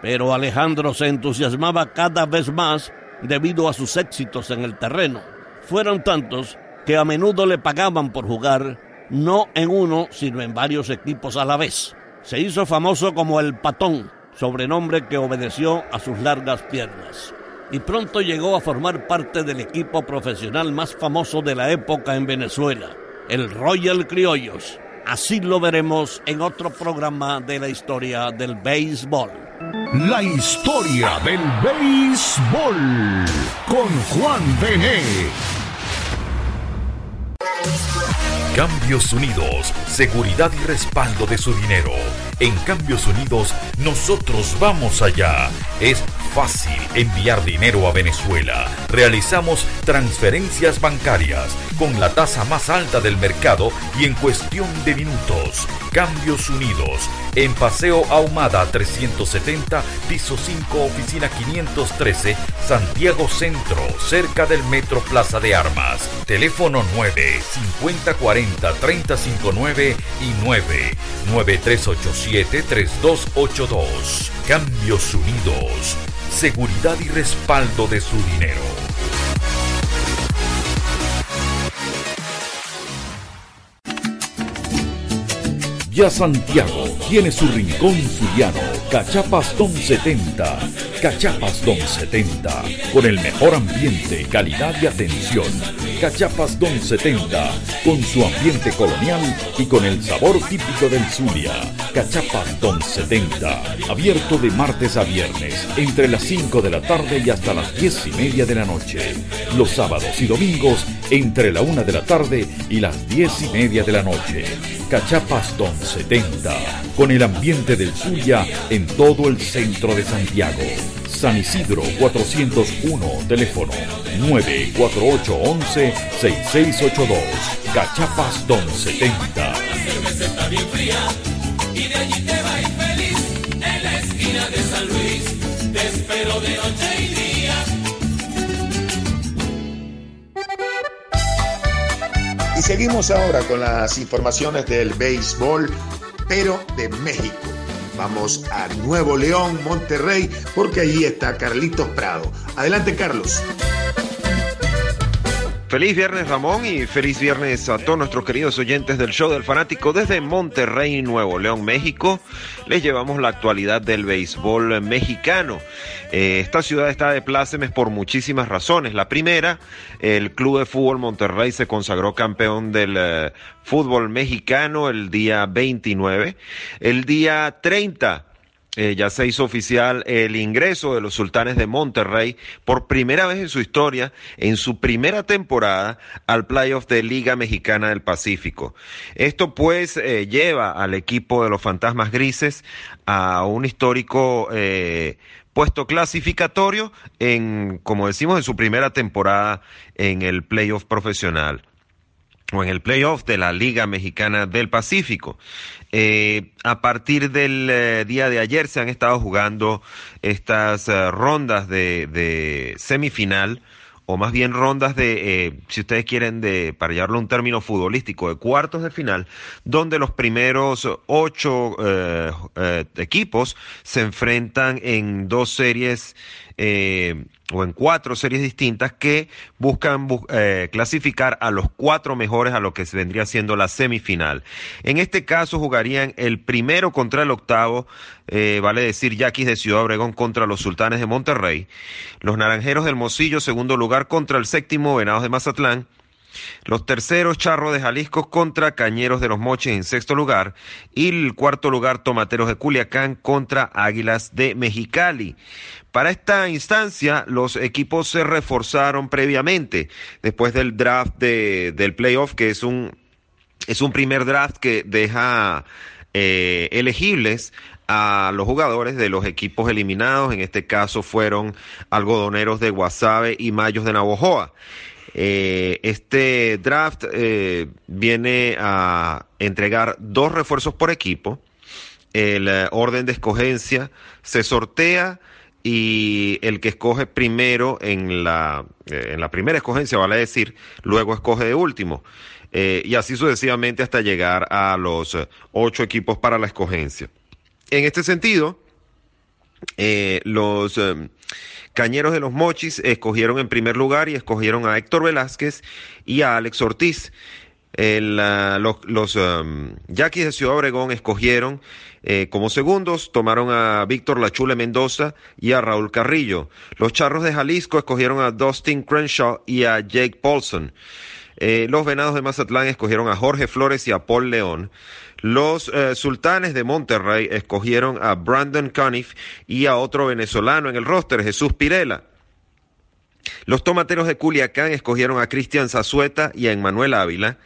Pero Alejandro se entusiasmaba cada vez más debido a sus éxitos en el terreno. Fueron tantos que a menudo le pagaban por jugar, no en uno, sino en varios equipos a la vez. Se hizo famoso como el Patón, sobrenombre que obedeció a sus largas piernas. Y pronto llegó a formar parte del equipo profesional más famoso de la época en Venezuela, el Royal Criollos. Así lo veremos en otro programa de la historia del béisbol. La historia del béisbol. Con Juan Bené. Cambios Unidos, seguridad y respaldo de su dinero. En Cambios Unidos, nosotros vamos allá. Es fácil enviar dinero a Venezuela. Realizamos transferencias bancarias con la tasa más alta del mercado y en cuestión de minutos. Cambios Unidos, en Paseo Ahumada 370, piso 5, oficina 513, Santiago Centro, cerca del Metro Plaza de Armas. Teléfono 9 50 40 359 y 9 9387 3282. Cambios Unidos, seguridad y respaldo de su dinero. Ya Santiago tiene su rincón zuliano, Cachapas Don 70. Cachapas Don 70, con el mejor ambiente, calidad y atención. Cachapas Don 70, con su ambiente colonial y con el sabor típico del Zulia. Cachapas Don 70, abierto de martes a viernes, entre las 5 de la tarde y hasta las 10 y media de la noche. Los sábados y domingos, entre la 1 de la tarde y las 10 y media de la noche. Cachapas Don 70, con el ambiente del Zulia en todo el centro de Santiago. San Isidro 401, teléfono 94811-6682. Cachapas Don 70. cerveza está bien fría y de allí te feliz en la esquina de San Luis. Te espero de noche. Seguimos ahora con las informaciones del béisbol, pero de México. Vamos a Nuevo León, Monterrey, porque allí está Carlitos Prado. Adelante, Carlos. Feliz viernes Ramón y feliz viernes a todos nuestros queridos oyentes del show del fanático desde Monterrey, Nuevo León, México. Les llevamos la actualidad del béisbol mexicano. Eh, esta ciudad está de plácemes por muchísimas razones. La primera, el Club de Fútbol Monterrey se consagró campeón del eh, fútbol mexicano el día 29. El día 30 eh, ya se hizo oficial el ingreso de los Sultanes de Monterrey por primera vez en su historia, en su primera temporada, al playoff de Liga Mexicana del Pacífico. Esto pues eh, lleva al equipo de los Fantasmas Grises a un histórico eh, puesto clasificatorio en, como decimos, en su primera temporada en el playoff profesional o en el playoff de la Liga Mexicana del Pacífico. Eh, a partir del eh, día de ayer se han estado jugando estas eh, rondas de, semifinal, o más bien rondas de, si ustedes quieren, de, para llevarlo un término futbolístico, de cuartos de final, donde los primeros ocho equipos se enfrentan en dos series o en cuatro series distintas que buscan eh, clasificar a los cuatro mejores a lo que vendría siendo la semifinal. En este caso jugarían el primero contra el octavo, eh, vale decir Yaquis de Ciudad Obregón contra los Sultanes de Monterrey, los Naranjeros del Mocillo segundo lugar contra el séptimo Venados de Mazatlán, los terceros, Charro de Jalisco contra Cañeros de los Moches en sexto lugar. Y el cuarto lugar, Tomateros de Culiacán contra Águilas de Mexicali. Para esta instancia, los equipos se reforzaron previamente, después del draft de, del playoff, que es un, es un primer draft que deja eh, elegibles a los jugadores de los equipos eliminados, en este caso fueron algodoneros de Guasave y Mayos de Navojoa. Eh, este draft eh, viene a entregar dos refuerzos por equipo. El orden de escogencia se sortea y el que escoge primero en la, eh, en la primera escogencia, vale decir, luego escoge de último. Eh, y así sucesivamente hasta llegar a los eh, ocho equipos para la escogencia. En este sentido, los Cañeros de los Mochis escogieron en primer lugar y escogieron a Héctor Velázquez y a Alex Ortiz. los los Yaquis de Ciudad Obregón escogieron eh, como segundos tomaron a Víctor Lachule Mendoza y a Raúl Carrillo. Los Charros de Jalisco escogieron a Dustin Crenshaw y a Jake Paulson. Eh, los Venados de Mazatlán escogieron a Jorge Flores y a Paul León. Los eh, Sultanes de Monterrey escogieron a Brandon Cuniff y a otro venezolano en el roster, Jesús Pirela. Los Tomateros de Culiacán escogieron a Cristian Zazueta y a Emmanuel Ávila.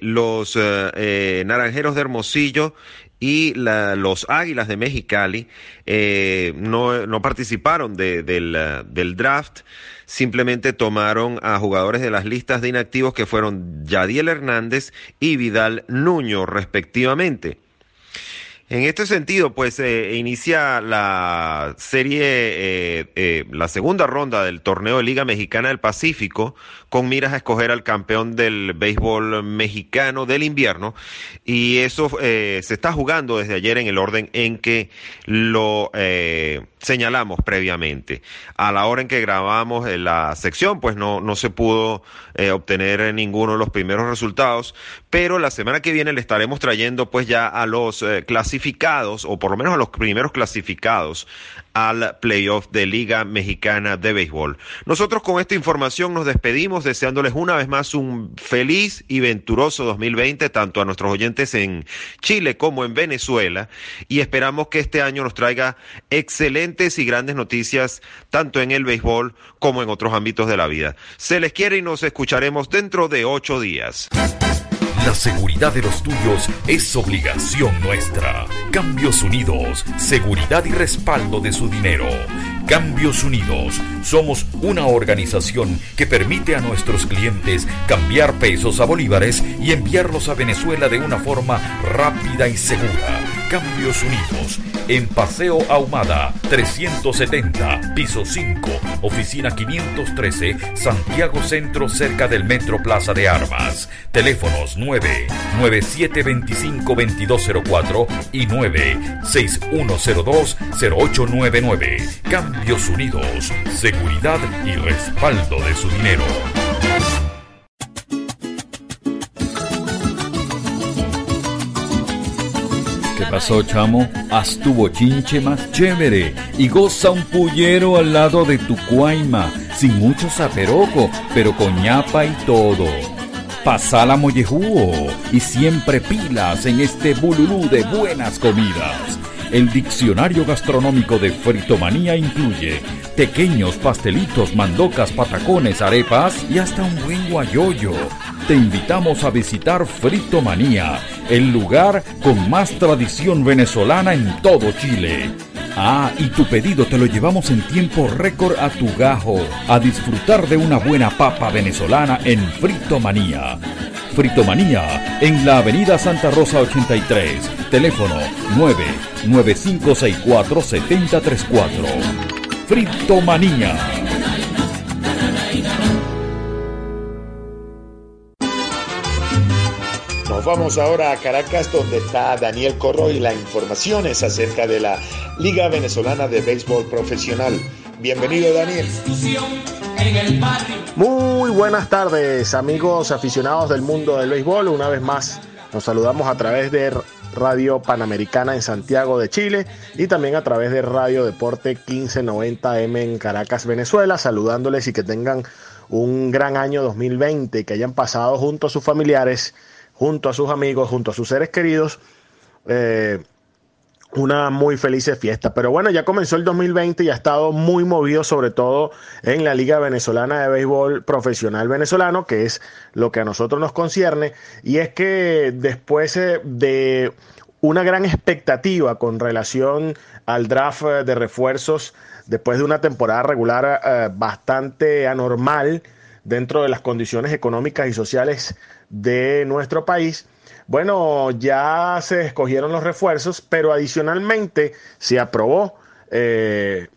los Naranjeros de Hermosillo y los Águilas de Mexicali eh, no, no, participaron del, del, draft, simplemente tomaron a jugadores de las listas de inactivos que fueron Yadiel Hernández y Vidal Nuño respectivamente. En este sentido, pues eh, inicia la serie, eh, eh, la segunda ronda del torneo de Liga Mexicana del Pacífico, con miras a escoger al campeón del béisbol mexicano del invierno. Y eso se está jugando desde ayer en el orden en que lo señalamos previamente. A la hora en que grabamos la sección, pues no, no se pudo obtener ninguno de los primeros resultados, pero la semana que viene le estaremos trayendo pues ya a los clasificados clasificados, o por lo menos a los primeros clasificados al playoff de Liga Mexicana de Béisbol. Nosotros con esta información nos despedimos deseándoles una vez más un feliz y venturoso 2020 tanto a nuestros oyentes en Chile como en Venezuela y esperamos que este año nos traiga excelentes y grandes noticias tanto en el béisbol como en otros ámbitos de la vida. Se les quiere y nos escucharemos dentro de ocho días. La seguridad de los tuyos es obligación nuestra. Cambios Unidos, seguridad y respaldo de su dinero. Cambios Unidos, somos una organización que permite a nuestros clientes cambiar pesos a bolívares y enviarlos a Venezuela de una forma rápida y segura. Cambios Unidos, en Paseo Ahumada, 370, piso 5, oficina 513, Santiago Centro, cerca del Metro Plaza de Armas. Teléfonos 997252204 y 961020899. Cambios Cambios Unidos, seguridad y respaldo de su dinero. ¿Qué pasó, chamo? Haz tu bochinche más chévere y goza un pullero al lado de tu cuaima, sin mucho zaperoco, pero con ñapa y todo. Pasa la mollejúo y siempre pilas en este bululú de buenas comidas. El diccionario gastronómico de Fritomanía incluye pequeños pastelitos, mandocas, patacones, arepas y hasta un buen guayoyo. Te invitamos a visitar Fritomanía, el lugar con más tradición venezolana en todo Chile. Ah, y tu pedido te lo llevamos en tiempo récord a tu gajo, a disfrutar de una buena papa venezolana en Fritomanía. Fritomanía, en la avenida Santa Rosa 83, teléfono 995647034. Fritomanía. Vamos ahora a Caracas donde está Daniel Corro y las informaciones acerca de la Liga Venezolana de Béisbol Profesional. Bienvenido Daniel. Muy buenas tardes amigos aficionados del mundo del béisbol. Una vez más nos saludamos a través de Radio Panamericana en Santiago de Chile y también a través de Radio Deporte 1590M en Caracas, Venezuela, saludándoles y que tengan un gran año 2020, que hayan pasado junto a sus familiares, junto a sus amigos, junto a sus seres queridos. Eh, una muy feliz fiesta. Pero bueno, ya comenzó el 2020 y ha estado muy movido, sobre todo en la Liga Venezolana de Béisbol Profesional Venezolano, que es lo que a nosotros nos concierne. Y es que después eh, de una gran expectativa con relación al draft eh, de refuerzos, después de una temporada regular bastante anormal dentro de las condiciones económicas y sociales de nuestro país, bueno, ya se escogieron los refuerzos, pero adicionalmente se aprobó eh,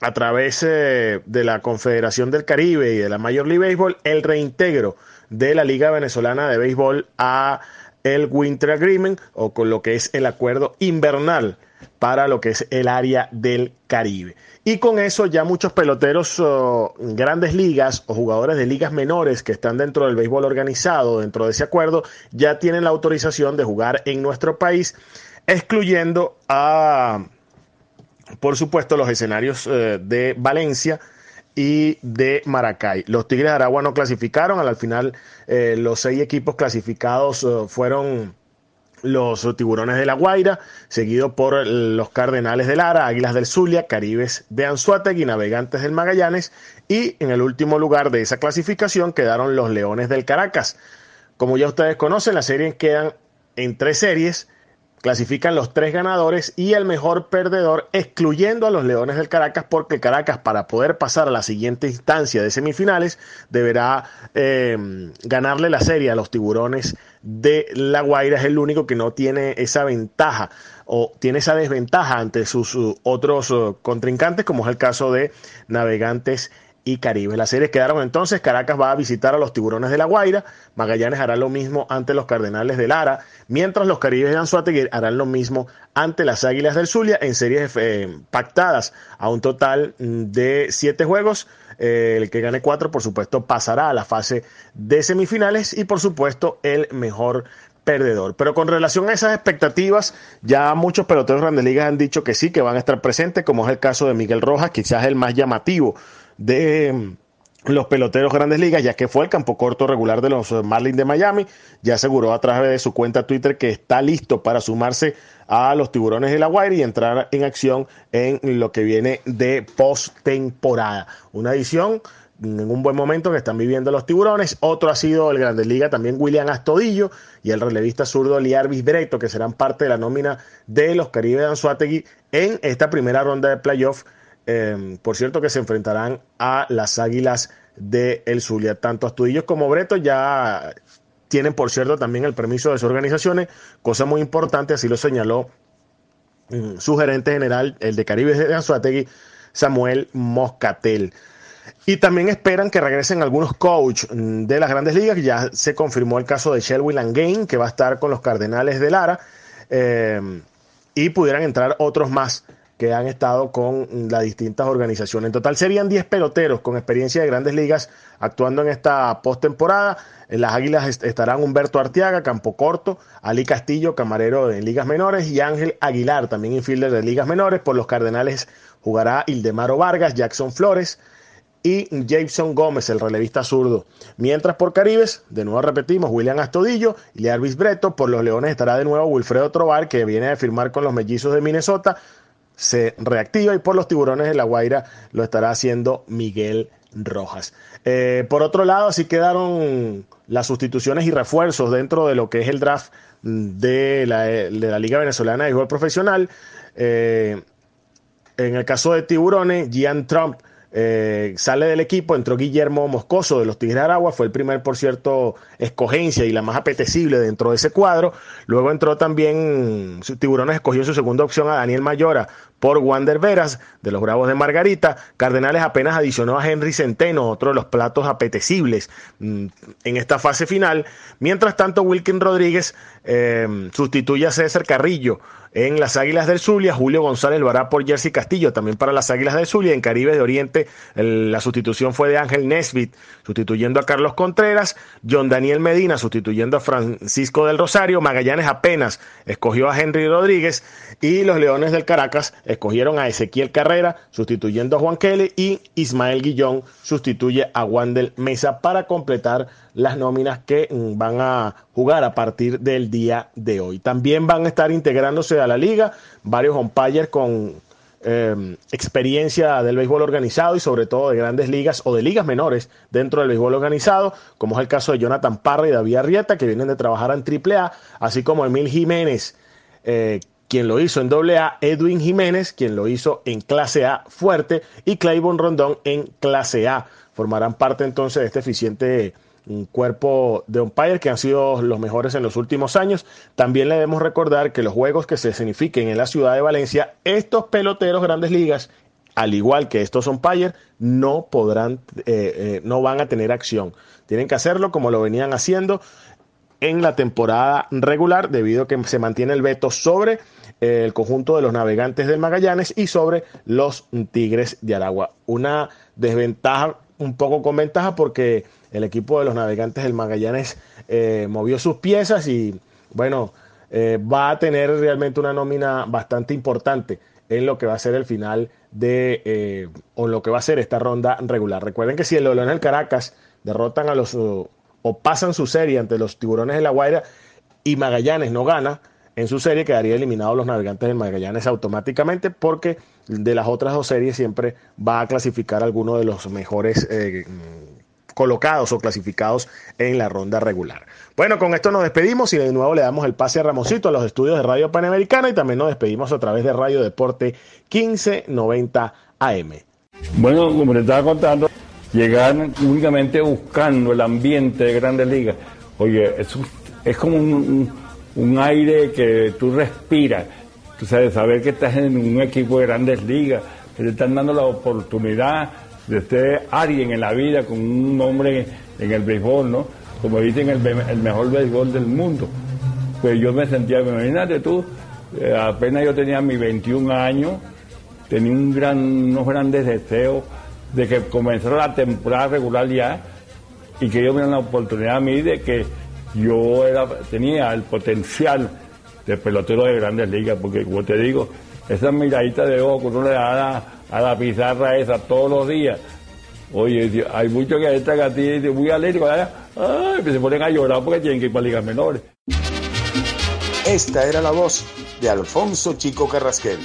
a través eh, de la Confederación del Caribe y de la Major League Baseball el reintegro de la Liga Venezolana de Béisbol a el Winter Agreement o con lo que es el acuerdo invernal para lo que es el área del Caribe. Y con eso ya muchos peloteros, oh, grandes ligas o jugadores de ligas menores que están dentro del béisbol organizado, dentro de ese acuerdo, ya tienen la autorización de jugar en nuestro país, excluyendo a, por supuesto, los escenarios eh, de Valencia y de Maracay. Los Tigres de Aragua no clasificaron, al final eh, los seis equipos clasificados eh, fueron los Tiburones de la Guaira, seguido por los Cardenales de Lara, Águilas del Zulia, Caribes de Anzuategui, Navegantes del Magallanes y en el último lugar de esa clasificación quedaron los Leones del Caracas. Como ya ustedes conocen, la serie quedan en tres series, clasifican los tres ganadores y el mejor perdedor, excluyendo a los Leones del Caracas, porque Caracas para poder pasar a la siguiente instancia de semifinales deberá eh, ganarle la serie a los Tiburones de La Guaira. Es el único que no tiene esa ventaja o tiene esa desventaja ante sus otros uh, contrincantes, como es el caso de Navegantes y Caribe. Las series quedaron entonces, Caracas va a visitar a los Tiburones de La Guaira, Magallanes hará lo mismo ante los Cardenales de Lara, mientras los Caribes de Anzuategui harán lo mismo ante las Águilas del Zulia en series eh, pactadas a un total mm, de siete juegos. El que gane cuatro, por supuesto, pasará a la fase de semifinales y, por supuesto, el mejor perdedor. Pero con relación a esas expectativas, ya muchos peloteros grandes ligas han dicho que sí, que van a estar presentes, como es el caso de Miguel Rojas, quizás el más llamativo de los peloteros grandes ligas, ya que fue el campo corto regular de los Marlins de Miami, ya aseguró a través de su cuenta Twitter que está listo para sumarse a los tiburones de la Guaira y entrar en acción en lo que viene de postemporada. Una edición en un buen momento que están viviendo los tiburones. Otro ha sido el Grandes Liga, también William Astodillo y el relevista zurdo Liarvis Breto, que serán parte de la nómina de los Caribe de Anzuategui en esta primera ronda de playoff Em, por cierto, que se enfrentarán a las Águilas de El Zulia. Tanto Astudillos como Breto ya tienen, por cierto, también el permiso de sus organizaciones, cosa muy importante, así lo señaló mm, su gerente general, el de Caribe de Anzuategui, Samuel Moscatel. Y también esperan que regresen algunos coach mm, de las grandes ligas. Ya se confirmó el caso de Shelby Langain, que va a estar con los Cardenales de Lara. Em, y pudieran entrar otros más que han estado con las distintas organizaciones. En total serían 10 peloteros con experiencia de grandes ligas actuando en esta postemporada. En las Águilas estarán Humberto Arteaga, Campo Corto, Ali Castillo, camarero en ligas menores, y Ángel Aguilar, también infielder de ligas menores. Por los Cardenales jugará Ildemaro Vargas, Jackson Flores, y Jason Gómez, el relevista zurdo. Mientras por Caribes, de nuevo repetimos, William Astodillo y Learvis Breto. Por los Leones estará de nuevo Wilfredo Trovar, que viene a firmar con los mellizos de Minnesota. Se reactiva y por los Tiburones de La Guaira lo estará haciendo Miguel Rojas. Eh, por otro lado, así quedaron las sustituciones y refuerzos dentro de lo que es el draft de la, de la Liga Venezolana de Béisbol Profesional. Eh, en el caso de Tiburones, Gian Trump eh, sale del equipo, entró Guillermo Moscoso de los Tigres de Aragua, fue el primer, por cierto, escogencia y la más apetecible dentro de ese cuadro. Luego entró también, Tiburones escogió su segunda opción a Daniel Mayora por Wander Veras de los Bravos de Margarita. Cardenales apenas adicionó a Henry Centeno, otro de los platos apetecibles mm, en esta fase final. Mientras tanto, Wilkin Rodríguez eh, sustituye a César Carrillo en las Águilas del Zulia, Julio González lo hará por Jersey Castillo, también para las Águilas del Zulia. En Caribe de Oriente, la sustitución fue de Ángel Nesbit, sustituyendo a Carlos Contreras. John Daniel Medina, sustituyendo a Francisco del Rosario. Magallanes apenas escogió a Henry Rodríguez. Y los Leones del Caracas escogieron a Ezequiel Carrera, sustituyendo a Juan Kelly. Y Ismael Guillón sustituye a Wandel Mesa para completar las nóminas que mm, van a jugar a partir del día de hoy. También van a estar integrándose a la liga varios umpires con eh, experiencia del béisbol organizado y sobre todo de grandes ligas o de ligas menores dentro del béisbol organizado, como es el caso de Jonathan Parra y David Arrieta, que vienen de trabajar en AAA, así como Emil Jiménez, eh, quien lo hizo en AA, Edwin Jiménez, quien lo hizo en clase A fuerte, y Claiborne Rondón en clase A. Formarán parte entonces de este eficiente un cuerpo de umpire que han sido los mejores en los últimos años. También le debemos recordar que los juegos que se signifiquen en la ciudad de Valencia, estos peloteros grandes ligas, al igual que estos umpires, no podrán, eh, eh, no van a tener acción. Tienen que hacerlo como lo venían haciendo en la temporada regular, debido a que se mantiene el veto sobre el conjunto de los navegantes del Magallanes y sobre los Tigres de Aragua. Una desventaja un poco con ventaja porque el equipo de los navegantes del Magallanes eh, movió sus piezas y bueno, eh, va a tener realmente una nómina bastante importante en lo que va a ser el final de, eh, o lo que va a ser esta ronda regular. Recuerden que si el León del Caracas derrotan a los, o pasan su serie ante los Tiburones de la Guaira y Magallanes no gana, en su serie quedaría eliminados los navegantes del Magallanes automáticamente porque de las otras dos series siempre va a clasificar alguno de los mejores eh, colocados o clasificados en la ronda regular. Bueno, con esto nos despedimos y de nuevo le damos el pase a Ramosito a los estudios de Radio Panamericana y también nos despedimos a través de Radio Deporte 1590 AM. Bueno, como le estaba contando, llegar únicamente buscando el ambiente de Grandes Ligas. Oye, es, como un, un aire que tú respiras. Tú sabes, saber que estás en un equipo de Grandes Ligas, que te están dando la oportunidad de ser alguien en la vida con un nombre en el béisbol, ¿no? Como dicen, el, el mejor béisbol del mundo. Pues yo me sentía, imagínate tú, eh, apenas yo tenía mis 21 años, tenía un gran, unos grandes deseos de que comenzara la temporada regular ya y que yo me dieran la oportunidad a mí de que yo era, tenía el potencial de pelotero de grandes ligas, porque como te digo, esa miradita de ojo que uno le da a la, pizarra esa todos los días. Oye, hay muchos que están a ti muy alérgicos, ay, que se ponen a llorar porque tienen que ir para ligas menores. Esta era la voz de Alfonso Chico Carrasquel,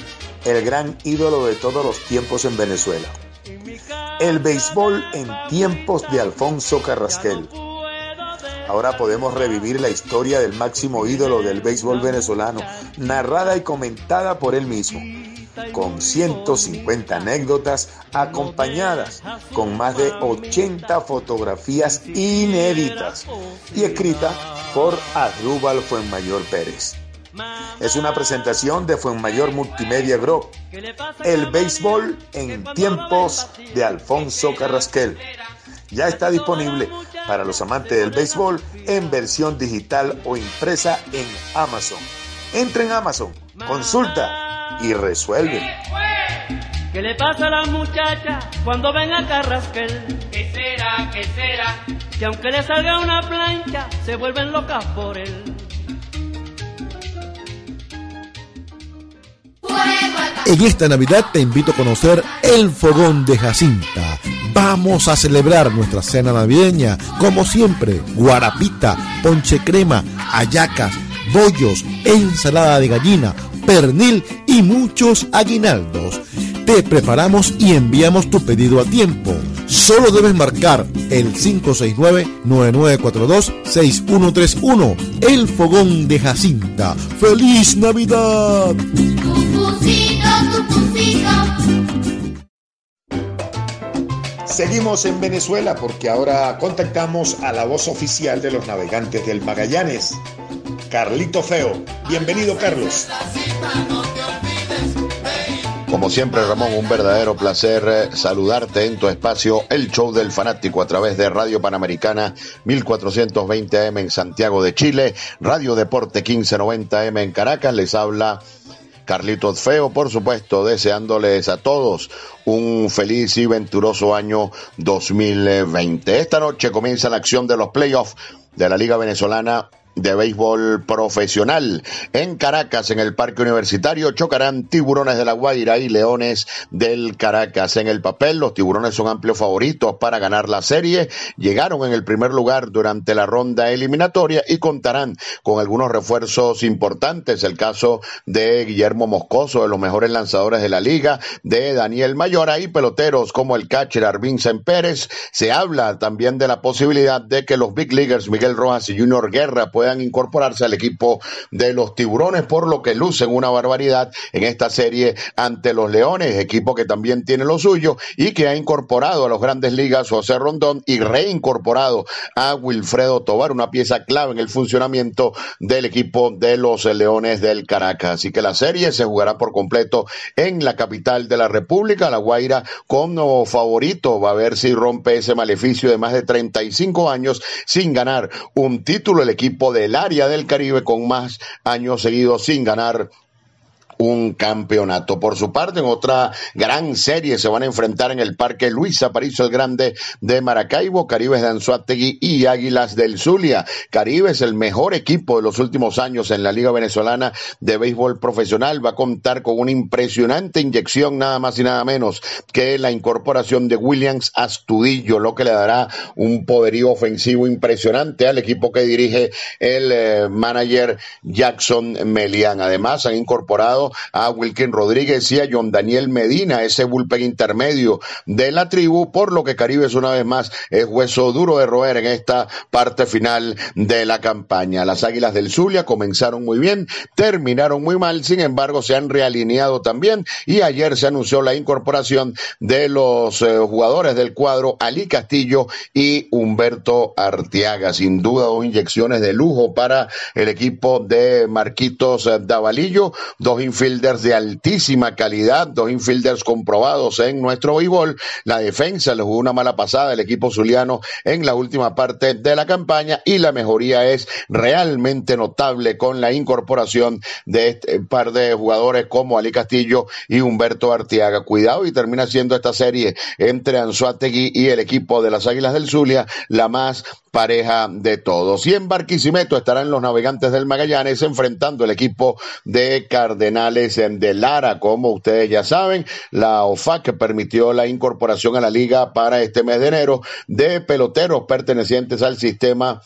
el gran ídolo de todos los tiempos en Venezuela. El béisbol en tiempos de Alfonso Carrasquel. Ahora podemos revivir la historia del máximo ídolo del béisbol venezolano, narrada y comentada por él mismo, con 150 anécdotas acompañadas con más de 80 fotografías inéditas y escrita por Arrúbal Fuenmayor Pérez. Es una presentación de Fuenmayor Multimedia Group, el béisbol en tiempos de Alfonso Carrasquel. Ya está disponible para los amantes del béisbol en versión digital o impresa en Amazon. Entra en Amazon, consulta y resuelve. ¿Qué le pasa a la muchacha cuando ven a Carrasquel? ¿Qué será, qué será? Que aunque le salga una plancha, se vuelven locas por él. En esta Navidad te invito a conocer el Fogón de Jacinta. Vamos a celebrar nuestra cena navideña, como siempre, guarapita, ponche crema, hallacas, bollos, ensalada de gallina, pernil y muchos aguinaldos. Te preparamos y enviamos tu pedido a tiempo. Solo debes marcar el 569-9942-6131. El Fogón de Jacinta. ¡Feliz Navidad! Seguimos en Venezuela porque ahora contactamos a la voz oficial de los navegantes del Magallanes, Carlito Feo. Bienvenido, Carlos. Como siempre, Ramón, un verdadero placer eh, saludarte en tu espacio, el show del fanático a través de Radio Panamericana 1420 AM en Santiago de Chile, Radio Deporte 1590 AM en Caracas. Les habla Carlitos Feo, por supuesto, deseándoles a todos un feliz y venturoso año 2020. Esta noche comienza la acción de los playoffs de la Liga Venezolana de béisbol profesional. En Caracas, en el Parque Universitario, chocarán tiburones de la Guaira y leones del Caracas. En el papel, los tiburones son amplios favoritos para ganar la serie. Llegaron en el primer lugar durante la ronda eliminatoria y contarán con algunos refuerzos importantes. El caso de Guillermo Moscoso, de los mejores lanzadores de la liga, de Daniel Mayora y peloteros como el catcher Arvincen Pérez. Se habla también de la posibilidad de que los Big Leaguers Miguel Rojas y Junior Guerra incorporarse al equipo de los tiburones, por lo que lucen una barbaridad en esta serie ante los Leones, equipo que también tiene lo suyo y que ha incorporado a los grandes ligas José Rondón y reincorporado a Wilfredo Tobar, una pieza clave en el funcionamiento del equipo de los Leones del Caracas. Así que la serie se jugará por completo en la capital de la República, La Guaira, como favorito. Va a ver si rompe ese maleficio de más de 35 años sin ganar un título el equipo del área del Caribe con más años seguidos sin ganar un campeonato. Por su parte, en otra gran serie se van a enfrentar en el Parque Luis Aparicio el Grande de Maracaibo, Caribes de Anzuategui y Águilas del Zulia. Caribe es el mejor equipo de los últimos años en la Liga Venezolana de Béisbol Profesional. Va a contar con una impresionante inyección, nada más y nada menos que la incorporación de Williams Astudillo, lo que le dará un poderío ofensivo impresionante al equipo que dirige el eh, manager Jackson Melian. Además, han incorporado a Wilkin Rodríguez y a John Daniel Medina, ese bullpen intermedio de la tribu, por lo que Caribe es una vez más es hueso duro de roer en esta parte final de la campaña. Las Águilas del Zulia comenzaron muy bien, terminaron muy mal, sin embargo se han realineado también y ayer se anunció la incorporación de los eh, jugadores del cuadro Ali Castillo y Humberto Arteaga. Sin duda dos inyecciones de lujo para el equipo de Marquitos Davalillo, dos infielders de altísima calidad, dos infielders comprobados en nuestro béisbol. La defensa le jugó una mala pasada el equipo zuliano en la última parte de la campaña y la mejoría es realmente notable con la incorporación de este par de jugadores como Ali Castillo y Humberto Artiaga. Cuidado y termina siendo esta serie entre Anzuategui y el equipo de las Águilas del Zulia la más pareja de todos. Y en Barquisimeto estarán los navegantes del Magallanes enfrentando el equipo de Cardenales de Lara. Como ustedes ya saben, la OFAC permitió la incorporación a la liga para este mes de enero de peloteros pertenecientes al sistema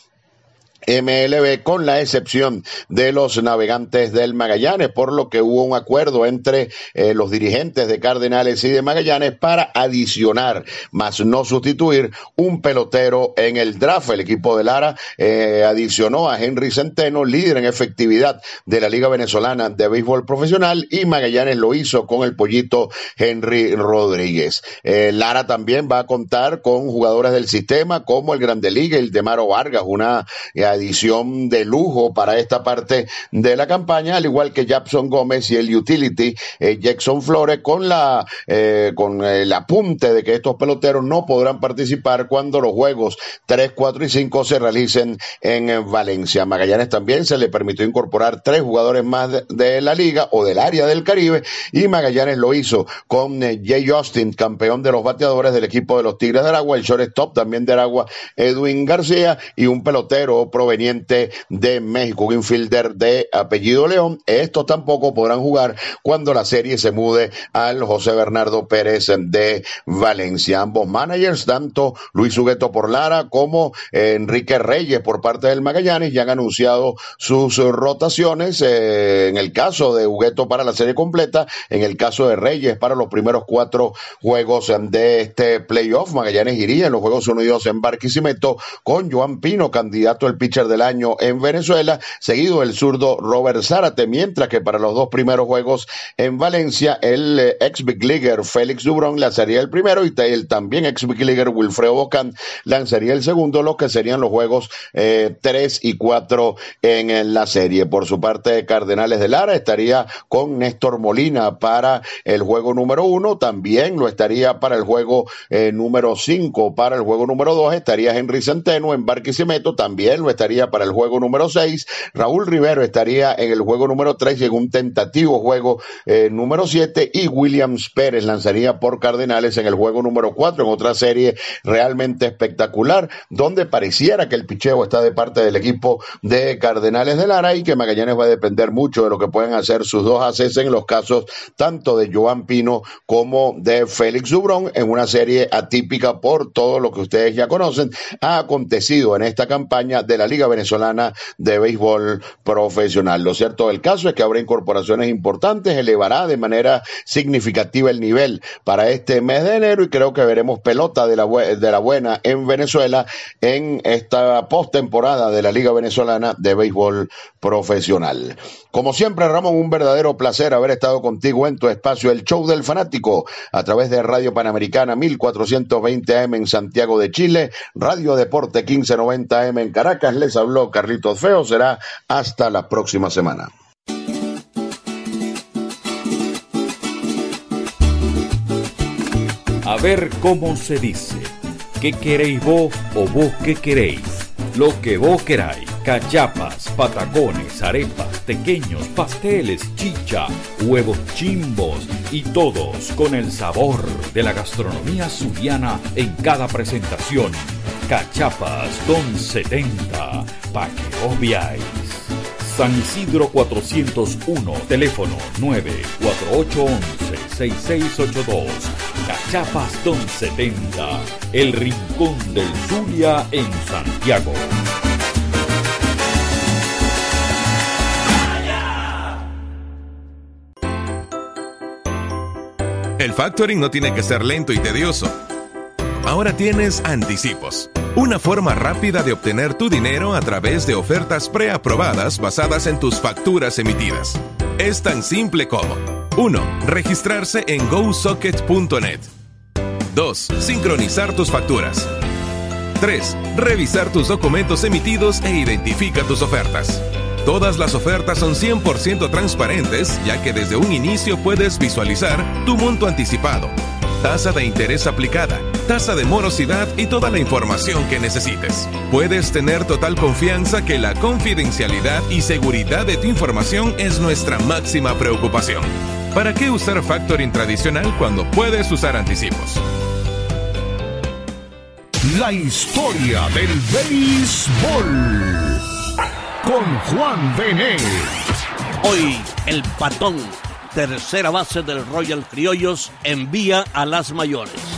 MLB con la excepción de los navegantes del Magallanes, por lo que hubo un acuerdo entre eh, los dirigentes de Cardenales y de Magallanes para adicionar, más no sustituir, un pelotero en el draft. El equipo de Lara eh, adicionó a Henry Centeno, líder en efectividad de la Liga Venezolana de Béisbol Profesional, y Magallanes lo hizo con el pollito Henry Rodríguez. Eh, Lara también va a contar con jugadores del sistema como el Grande Liga, el Demaro Vargas, una adición de lujo para esta parte de la campaña, al igual que Jackson Gómez y el utility eh, Jackson Flores, con la eh, con el apunte de que estos peloteros no podrán participar cuando los juegos 3, 4 y 5 se realicen en Valencia. Magallanes también se le permitió incorporar tres jugadores más de, de la liga o del área del Caribe y Magallanes lo hizo con eh, Jay Austin, campeón de los bateadores del equipo de los Tigres de Aragua, el shortstop también de Aragua, Edwin García y un pelotero proveniente de México, un infielder de apellido León. Estos tampoco podrán jugar cuando la serie se mude al José Bernardo Pérez de Valencia. Ambos managers, tanto Luis Hugueto por Lara como Enrique Reyes por parte del Magallanes, ya han anunciado sus rotaciones. Eh, en el caso de Hugueto para la serie completa, en el caso de Reyes para los primeros cuatro juegos de este playoff. Magallanes iría en los Juegos Unidos en Barquisimeto con Joan Pino, candidato al pitcher del año en Venezuela, seguido el zurdo Robert Zárate, mientras que para los dos primeros juegos en Valencia, el eh, ex Big Leaguer Félix Dubrón lanzaría el primero y el también ex Big Leaguer Wilfredo Bocán lanzaría el segundo, lo que serían los juegos eh, 3 y 4 en, la serie. Por su parte, Cardenales de Lara estaría con Néstor Molina para el juego número uno, también lo estaría para el juego eh, número 5, para el juego número 2 estaría Henry Centeno en Barquisimeto, también lo estaría para el juego número 6, Raúl Rivero estaría en el juego número 3 y en un tentativo juego eh, número 7 y Williams Pérez lanzaría por Cardenales en el juego número 4 en otra serie realmente espectacular donde pareciera que el picheo está de parte del equipo de Cardenales de Lara y que Magallanes va a depender mucho de lo que puedan hacer sus dos ases en los casos tanto de Joan Pino como de Félix Dubrón en una serie atípica por todo lo que ustedes ya conocen ha acontecido en esta campaña de la Liga Venezolana de Béisbol Profesional. Lo cierto del caso es que habrá incorporaciones importantes, elevará de manera significativa el nivel para este mes de enero y creo que veremos pelota de la, de la buena en Venezuela en esta postemporada de la Liga Venezolana de Béisbol Profesional. Como siempre, Ramón, un verdadero placer haber estado contigo en tu espacio, el show del fanático, a través de Radio Panamericana 1420 AM en Santiago de Chile, Radio Deporte 1590 AM en Caracas. Les habló Carlitos Feo. Será hasta la próxima semana. A ver cómo se dice. ¿Qué queréis vos o vos qué queréis? Lo que vos queráis. Cachapas, patacones, arepas, pequeños, pasteles, chicha, huevos chimbos y todos con el sabor de la gastronomía zuliana en cada presentación. Cachapas Don 70, pa' que os veáis. San Isidro 401, teléfono 94811-6682. Cachapas Don 70, el rincón del Zulia en Santiago. El factoring no tiene que ser lento y tedioso. Ahora tienes anticipos, una forma rápida de obtener tu dinero a través de ofertas preaprobadas basadas en tus facturas emitidas. Es tan simple como 1. Registrarse en gosocket.net 2. Sincronizar tus facturas 3. Revisar tus documentos emitidos e identifica tus ofertas. Todas las ofertas son 100% transparentes, ya que desde un inicio puedes visualizar tu monto anticipado, tasa de interés aplicada, tasa de morosidad y toda la información que necesites. Puedes tener total confianza que la confidencialidad y seguridad de tu información es nuestra máxima preocupación. ¿Para qué usar factoring tradicional cuando puedes usar anticipos? La historia del béisbol con Juan Benet. Hoy el patón, tercera base del Royal Criollos, envía a las mayores.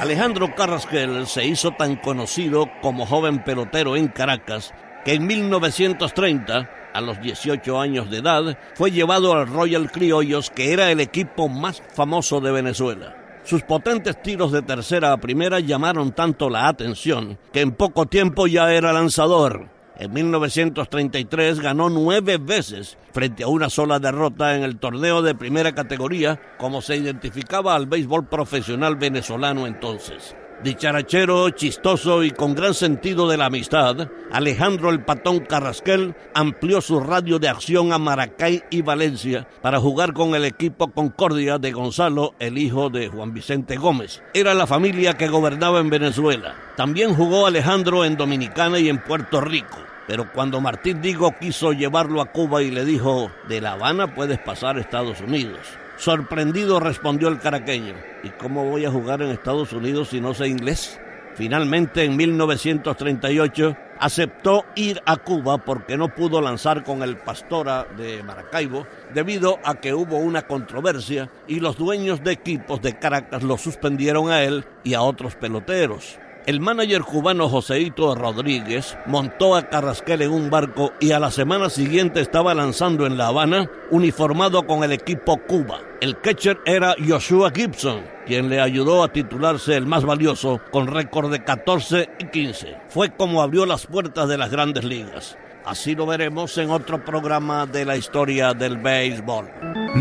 Alejandro Carrasquel se hizo tan conocido como joven pelotero en Caracas que en 1930, a los 18 años de edad, fue llevado al Royal Criollos, que era el equipo más famoso de Venezuela. Sus potentes tiros de tercera a primera llamaron tanto la atención que en poco tiempo ya era lanzador. En 1933 ganó nueve veces frente a una sola derrota en el torneo de primera categoría, como se identificaba al béisbol profesional venezolano entonces. Dicharachero, chistoso y con gran sentido de la amistad, Alejandro el Patón Carrasquel amplió su radio de acción a Maracay y Valencia para jugar con el equipo Concordia de Gonzalo, el hijo de Juan Vicente Gómez. Era la familia que gobernaba en Venezuela. También jugó Alejandro en Dominicana y en Puerto Rico. Pero cuando Martín Digo quiso llevarlo a Cuba y le dijo, de La Habana puedes pasar a Estados Unidos. Sorprendido respondió el caraqueño, ¿y cómo voy a jugar en Estados Unidos si no sé inglés? Finalmente, en 1938, aceptó ir a Cuba porque no pudo lanzar con el Pastora de Maracaibo debido a que hubo una controversia y los dueños de equipos de Caracas lo suspendieron a él y a otros peloteros. El manager cubano Joseito Rodríguez montó a Carrasquel en un barco y a la semana siguiente estaba lanzando en La Habana uniformado con el equipo Cuba. El catcher era Joshua Gibson, quien le ayudó a titularse el más valioso con récord de 14 y 15. Fue como abrió las puertas de las grandes ligas. Así lo veremos en otro programa de la historia del béisbol.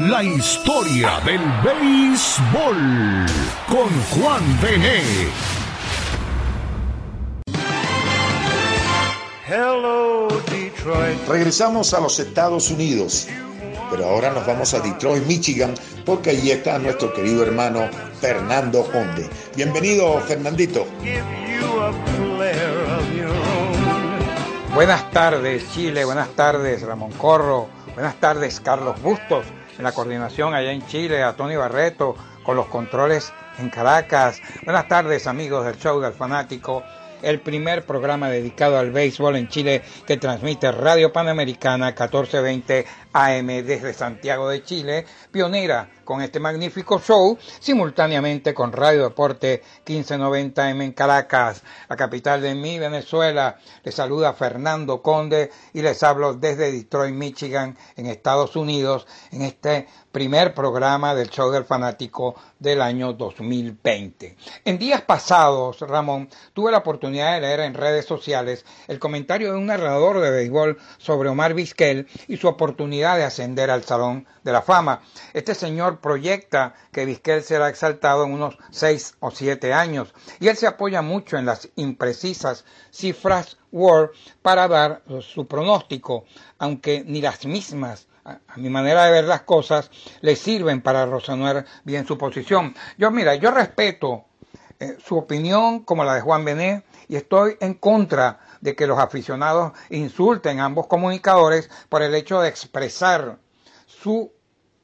La historia del béisbol con Juan Bené. Hello, Detroit. Regresamos a los Estados Unidos, pero ahora nos vamos a Detroit, Michigan, porque allí está nuestro querido hermano Fernando Conde. Bienvenido, Fernandito. Buenas tardes, Chile. Buenas tardes, Ramón Corro. Buenas tardes, Carlos Bustos, en la coordinación allá en Chile, a Tony Barreto, con los controles en Caracas. Buenas tardes, amigos del show del fanático el primer programa dedicado al béisbol en Chile que transmite Radio Panamericana 1420 AM desde Santiago de Chile, pionera con este magnífico show, simultáneamente con Radio Deporte 1590 M en Caracas, la capital de mi Venezuela. Les saluda Fernando Conde y les hablo desde Detroit, Michigan, en Estados Unidos, en este primer programa del show del fanático del año 2020. En días pasados, Ramón, tuve la oportunidad de leer en redes sociales el comentario de un narrador de béisbol sobre Omar Vizquel y su oportunidad de ascender al Salón de la Fama. Este señor proyecta que Vizquel será exaltado en unos seis o siete años y él se apoya mucho en las imprecisas cifras Word para dar su pronóstico, aunque ni las mismas a mi manera de ver las cosas, le sirven para razonar bien su posición. Yo, mira, yo respeto eh, su opinión como la de Juan Bené y estoy en contra de que los aficionados insulten a ambos comunicadores por el hecho de expresar su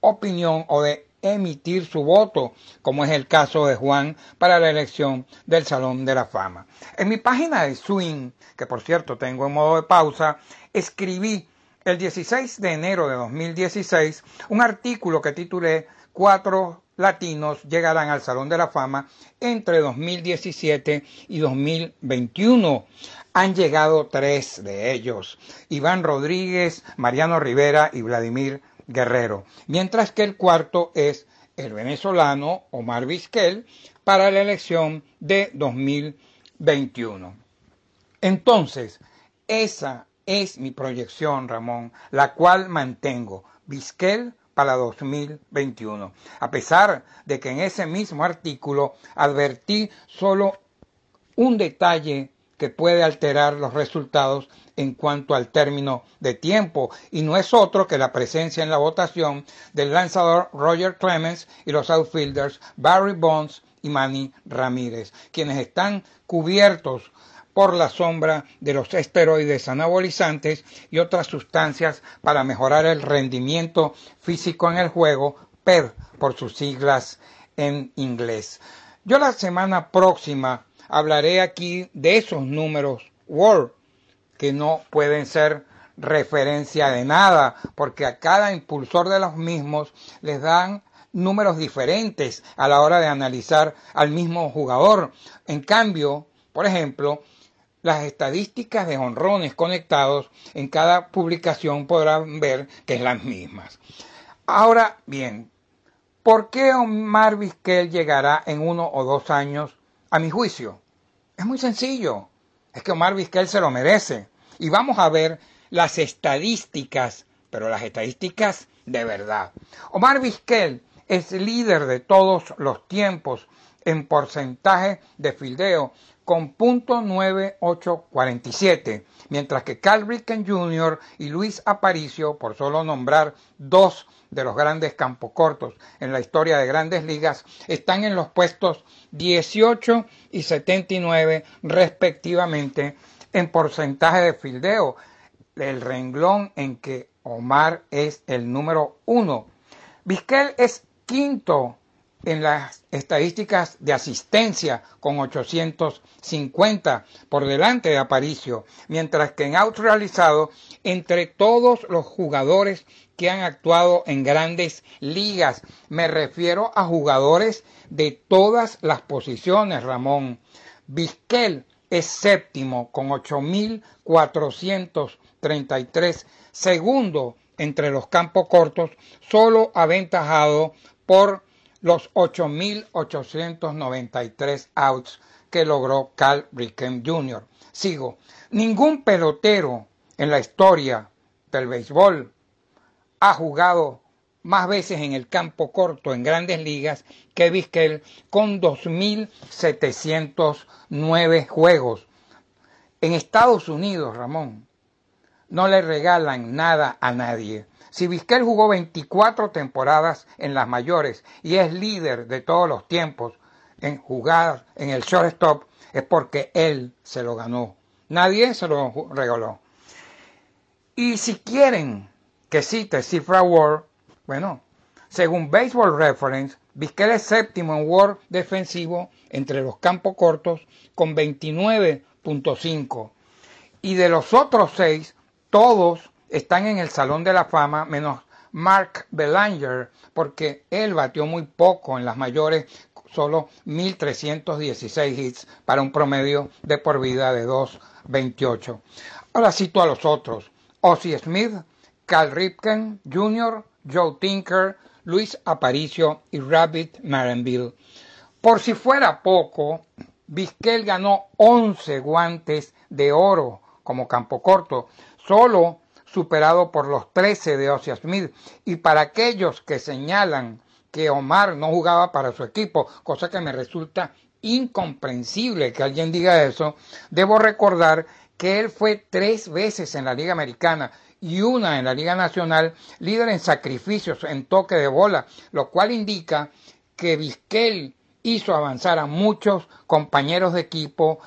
opinión o de emitir su voto, como es el caso de Juan para la elección del Salón de la Fama. En mi página de Swing, que por cierto tengo en modo de pausa, escribí el 16 de enero de 2016 un artículo que titulé Cuatro latinos llegarán al Salón de la Fama entre 2017 y 2021. Han llegado tres de ellos, Iván Rodríguez, Mariano Rivera y Vladimir Guerrero, mientras que el cuarto es el venezolano Omar Vizquel para la elección de 2021. Entonces, esa es mi proyección, Ramón, la cual mantengo. Vizquel para 2021. A pesar de que en ese mismo artículo advertí solo un detalle que puede alterar los resultados en cuanto al término de tiempo y no es otro que la presencia en la votación del lanzador Roger Clemens y los outfielders Barry Bonds y Manny Ramírez, quienes están cubiertos por la sombra de los esteroides anabolizantes y otras sustancias para mejorar el rendimiento físico en el juego, PED por sus siglas en inglés. Yo la semana próxima hablaré aquí de esos números Word que no pueden ser referencia de nada, porque a cada impulsor de los mismos les dan números diferentes a la hora de analizar al mismo jugador. En cambio, por ejemplo, las estadísticas de honrones conectados en cada publicación podrán ver que es las mismas. Ahora bien, ¿por qué Omar Vizquel llegará en uno o dos años a mi juicio? Es muy sencillo. Es que Omar Vizquel se lo merece. Y vamos a ver las estadísticas, pero las estadísticas de verdad. Omar Vizquel es líder de todos los tiempos en porcentaje de fildeo con .9847, mientras que Cal Ripken Jr. y Luis Aparicio, por solo nombrar dos de los grandes campos cortos en la historia de grandes ligas, están en los puestos 18 y 79 respectivamente en porcentaje de fildeo, el renglón en que Omar es el número uno. Vizquel es quinto en las estadísticas de asistencia con 850 por delante de Aparicio, mientras que en out realizado entre todos los jugadores que han actuado en grandes ligas, me refiero a jugadores de todas las posiciones, Ramón. Vizquel es séptimo con 8.433, segundo entre los campos cortos, solo aventajado por los 8.893 outs que logró Cal Ripken Jr. Sigo, ningún pelotero en la historia del béisbol ha jugado más veces en el campo corto en grandes ligas que Vizquel con 2.709 juegos. En Estados Unidos, Ramón, no le regalan nada a nadie. Si Vizquel jugó 24 temporadas en las mayores y es líder de todos los tiempos en jugar en el shortstop, es porque él se lo ganó. Nadie se lo regaló. Y si quieren que cite cifra Ward, bueno, según Baseball Reference, Vizquel es séptimo en Ward defensivo entre los campos cortos con 29.5. Y de los otros seis, todos están en el Salón de la Fama, menos Mark Belanger, porque él batió muy poco en las mayores, solo 1.316 hits para un promedio de por vida de 2.28. Ahora cito a los otros. Ozzie Smith, Cal Ripken Jr., Joe Tinker, Luis Aparicio y Rabbit Marenville. Por si fuera poco, Vizquel ganó 11 guantes de oro como campo corto, solo superado por los 13 de Ozzie Smith. Y para aquellos que señalan que Omar no jugaba para su equipo, cosa que me resulta incomprensible que alguien diga eso, debo recordar que él fue tres veces en la Liga Americana y una en la Liga Nacional, líder en sacrificios, en toque de bola, lo cual indica que Vizquel hizo avanzar a muchos compañeros de equipo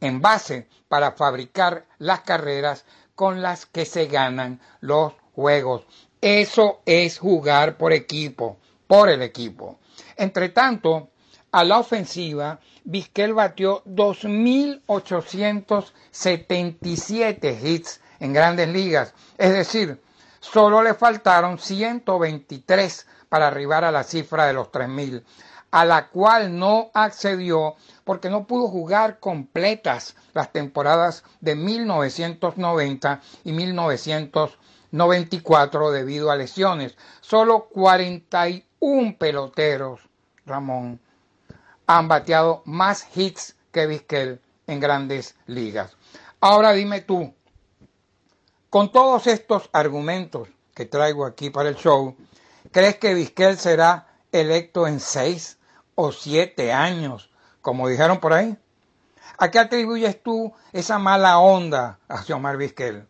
en base para fabricar las carreras con las que se ganan los juegos. Eso es jugar por equipo, por el equipo. Entre tanto, a la ofensiva, Vizquel batió 2.877 hits en grandes ligas, es decir, solo le faltaron 123 para arribar a la cifra de los 3.000, a la cual no accedió porque no pudo jugar completas las temporadas de 1990 y 1994 debido a lesiones. Solo 41 peloteros, Ramón, han bateado más hits que Vizquel en grandes ligas. Ahora dime tú, con todos estos argumentos que traigo aquí para el show, ¿crees que Vizquel será electo en seis o siete años como dijeron por ahí. ¿A qué atribuyes tú esa mala onda hacia Omar Vizquel?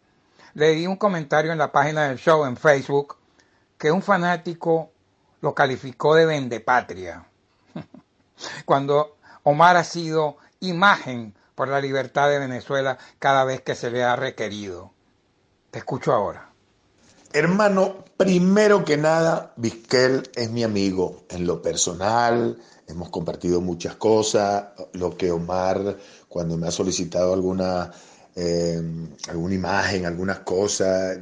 Le di un comentario en la página del show en Facebook que un fanático lo calificó de vendepatria. (laughs) Cuando Omar ha sido imagen por la libertad de Venezuela cada vez que se le ha requerido. Te escucho ahora. Hermano, primero que nada, Vizquel es mi amigo en lo personal, hemos compartido muchas cosas, lo que Omar, cuando me ha solicitado alguna, eh, alguna imagen, algunas cosas,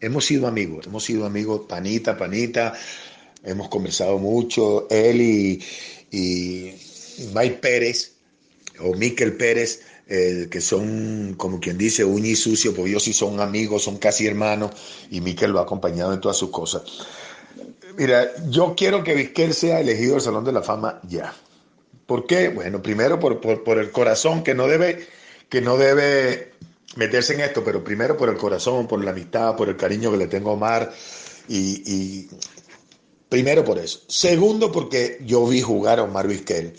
hemos sido amigos, hemos sido amigos panita, panita, hemos conversado mucho, él y, y Mike Pérez, o Miquel Pérez, eh, que son, como quien dice, uña y sucio, porque ellos sí son amigos, son casi hermanos, y Miquel lo ha acompañado en todas sus cosas. Mira, yo quiero que Vizquel sea elegido al Salón de la Fama ya. ¿Por qué? Bueno, primero por, por, el corazón, que no debe, que no debe meterse en esto, pero primero por el corazón, por la amistad, por el cariño que le tengo a Omar y, Primero por eso. Segundo porque yo vi jugar a Omar Vizquel.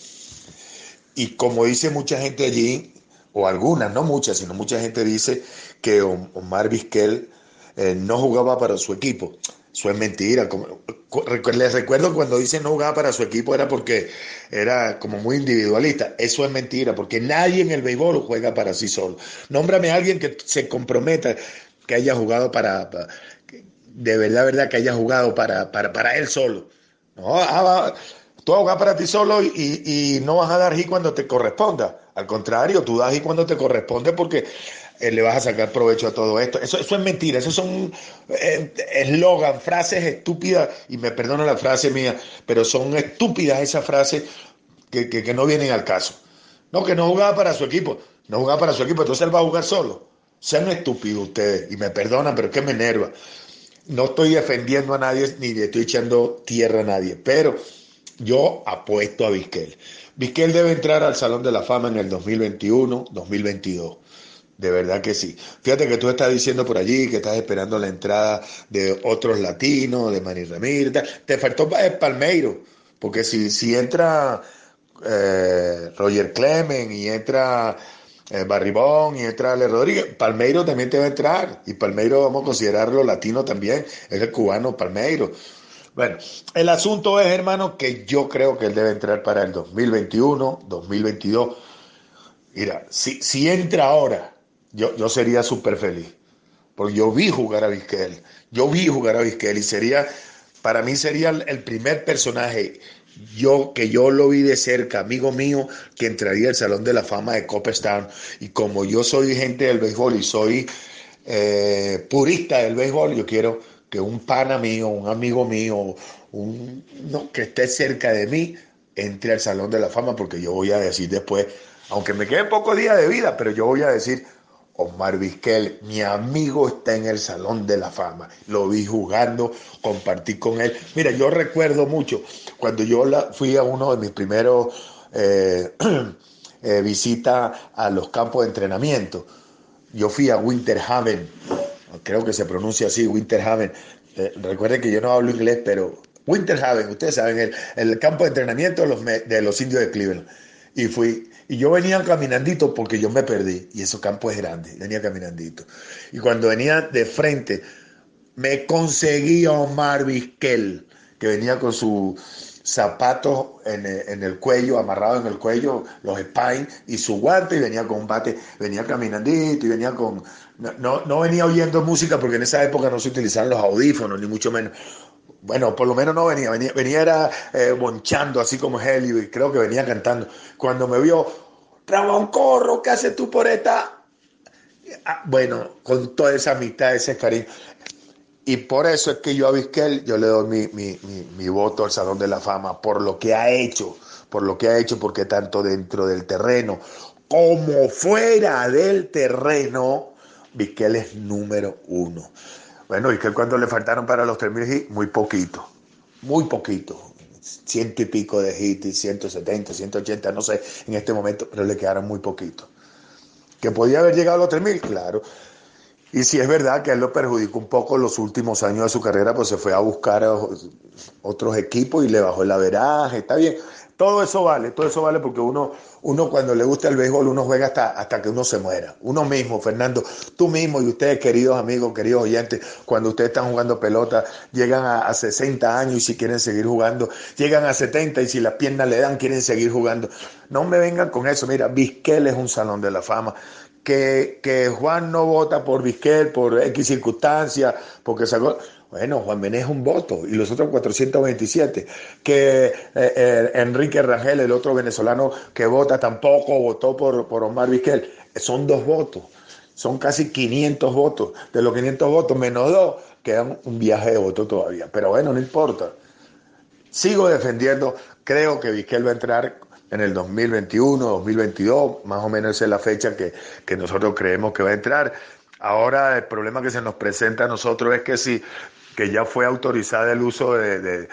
Y como dice mucha gente allí, o algunas, no muchas, sino mucha gente dice que Omar Vizquel eh, no jugaba para su equipo. Eso es mentira. Les recuerdo cuando dicen no jugaba para su equipo era porque era como muy individualista. Eso es mentira, porque nadie en el béisbol juega para sí solo. Nómbrame a alguien que se comprometa, que haya jugado para, de verdad, verdad, que haya jugado para, para, para él solo. No, ah, tú vas a jugar para ti solo y, y, no vas a dar hit cuando te corresponda. Al contrario, tú das hit cuando te corresponde porque eh, le vas a sacar provecho a todo esto. Eso, eso es mentira, eso son eh, eslogan, frases estúpidas, y me perdona la frase mía, pero son estúpidas esas frases que, que, no vienen al caso. No, que no jugaba para su equipo, no jugaba para su equipo, entonces él va a jugar solo. Sean estúpidos ustedes, y me perdonan, pero es que me enerva. No estoy defendiendo a nadie, ni le estoy echando tierra a nadie, pero yo apuesto a Vizquel. Vizquel debe entrar al Salón de la Fama en el 2021, 2022. De verdad que sí. Fíjate que tú estás diciendo por allí que estás esperando la entrada de otros latinos, de Manny Ramírez. Te faltó Palmeiro, porque si, si entra eh, Roger Clemen y entra eh, Barribón y entra Ale Rodríguez, Palmeiro también te va a entrar. Y Palmeiro vamos a considerarlo latino también, es el cubano Palmeiro. Bueno, el asunto es, hermano, que yo creo que él debe entrar para el 2021, 2022. Mira, si, si entra ahora yo, sería súper feliz. Porque yo vi jugar a Vizquel, yo vi jugar a Vizquel y sería, para mí sería el primer personaje yo que yo lo vi de cerca, amigo mío, que entraría al Salón de la Fama de Copperstown. Y como yo soy gente del béisbol y soy eh, purista del béisbol, yo quiero que un pana mío, un amigo mío, un, no, que esté cerca de mí, entre al Salón de la Fama, porque yo voy a decir después, aunque me queden pocos días de vida, pero yo voy a decir, Omar Vizquel, mi amigo está en el Salón de la Fama. Lo vi jugando, compartí con él. Mira, yo recuerdo mucho cuando yo fui a uno de mis primeros eh, (clears throat) eh, visitas a los campos de entrenamiento. Yo fui a Winterhaven, creo que se pronuncia así, Winterhaven. Eh, recuerden que yo no hablo inglés, pero Winterhaven, ustedes saben, el, el campo de entrenamiento de los, de los indios de Cleveland. Y fui, y yo venía caminandito porque yo me perdí, y ese campo es grande, venía caminandito. Y cuando venía de frente, me conseguía Omar Vizquel, que venía con sus zapatos en el, cuello, amarrado en el cuello, los spines y su guante, y venía con un bate, venía caminandito y venía con... No, no venía oyendo música porque en esa época no se utilizaban los audífonos, ni mucho menos bueno, por lo menos no venía, venía, era eh, bonchando así como Helio y creo que venía cantando. Cuando me vio, Ramón Corro, ¿qué haces tú por esta? Ah, bueno, con toda esa amistad, ese cariño. Y por eso es que yo a Vizquel, yo le doy mi, mi, mi, voto al Salón de la Fama, por lo que ha hecho, por lo que ha hecho, porque tanto dentro del terreno como fuera del terreno, Vizquel es número uno. Bueno, y que cuando le faltaron para los 3.000 hits, muy poquito, muy poquito. Ciento y pico de hits, 170, 180, no sé en este momento, pero le quedaron muy poquito. ¿Que podía haber llegado a los 3.000? Claro. Y si es verdad que él lo perjudicó un poco los últimos años de su carrera, pues se fue a buscar otros equipos y le bajó el averaje, está bien. Todo eso vale, todo eso vale porque uno, uno cuando le gusta el béisbol, uno juega hasta, hasta que uno se muera. Uno mismo, Fernando, tú mismo y ustedes, queridos amigos, queridos oyentes, cuando ustedes están jugando pelota, llegan a, 60 años y si quieren seguir jugando, llegan a 70 y si las piernas le dan, quieren seguir jugando. No me vengan con eso. Mira, Vizquel es un salón de la fama. Que, que Juan no vota por Vizquel por X circunstancias, porque sacó bueno, Juan Bené es un voto y los otros 427. Que eh, eh, Enrique Rangel, el otro venezolano que vota, tampoco votó por, por Omar Vizquel. Son dos votos. Son casi 500 votos. De los 500 votos, menos dos, quedan un viaje de voto todavía. Pero bueno, no importa. Sigo defendiendo. Creo que Vizquel va a entrar en el 2021, 2022. Más o menos esa es la fecha que, que nosotros creemos que va a entrar. Ahora el problema que se nos presenta a nosotros es que si que ya fue autorizada el uso de,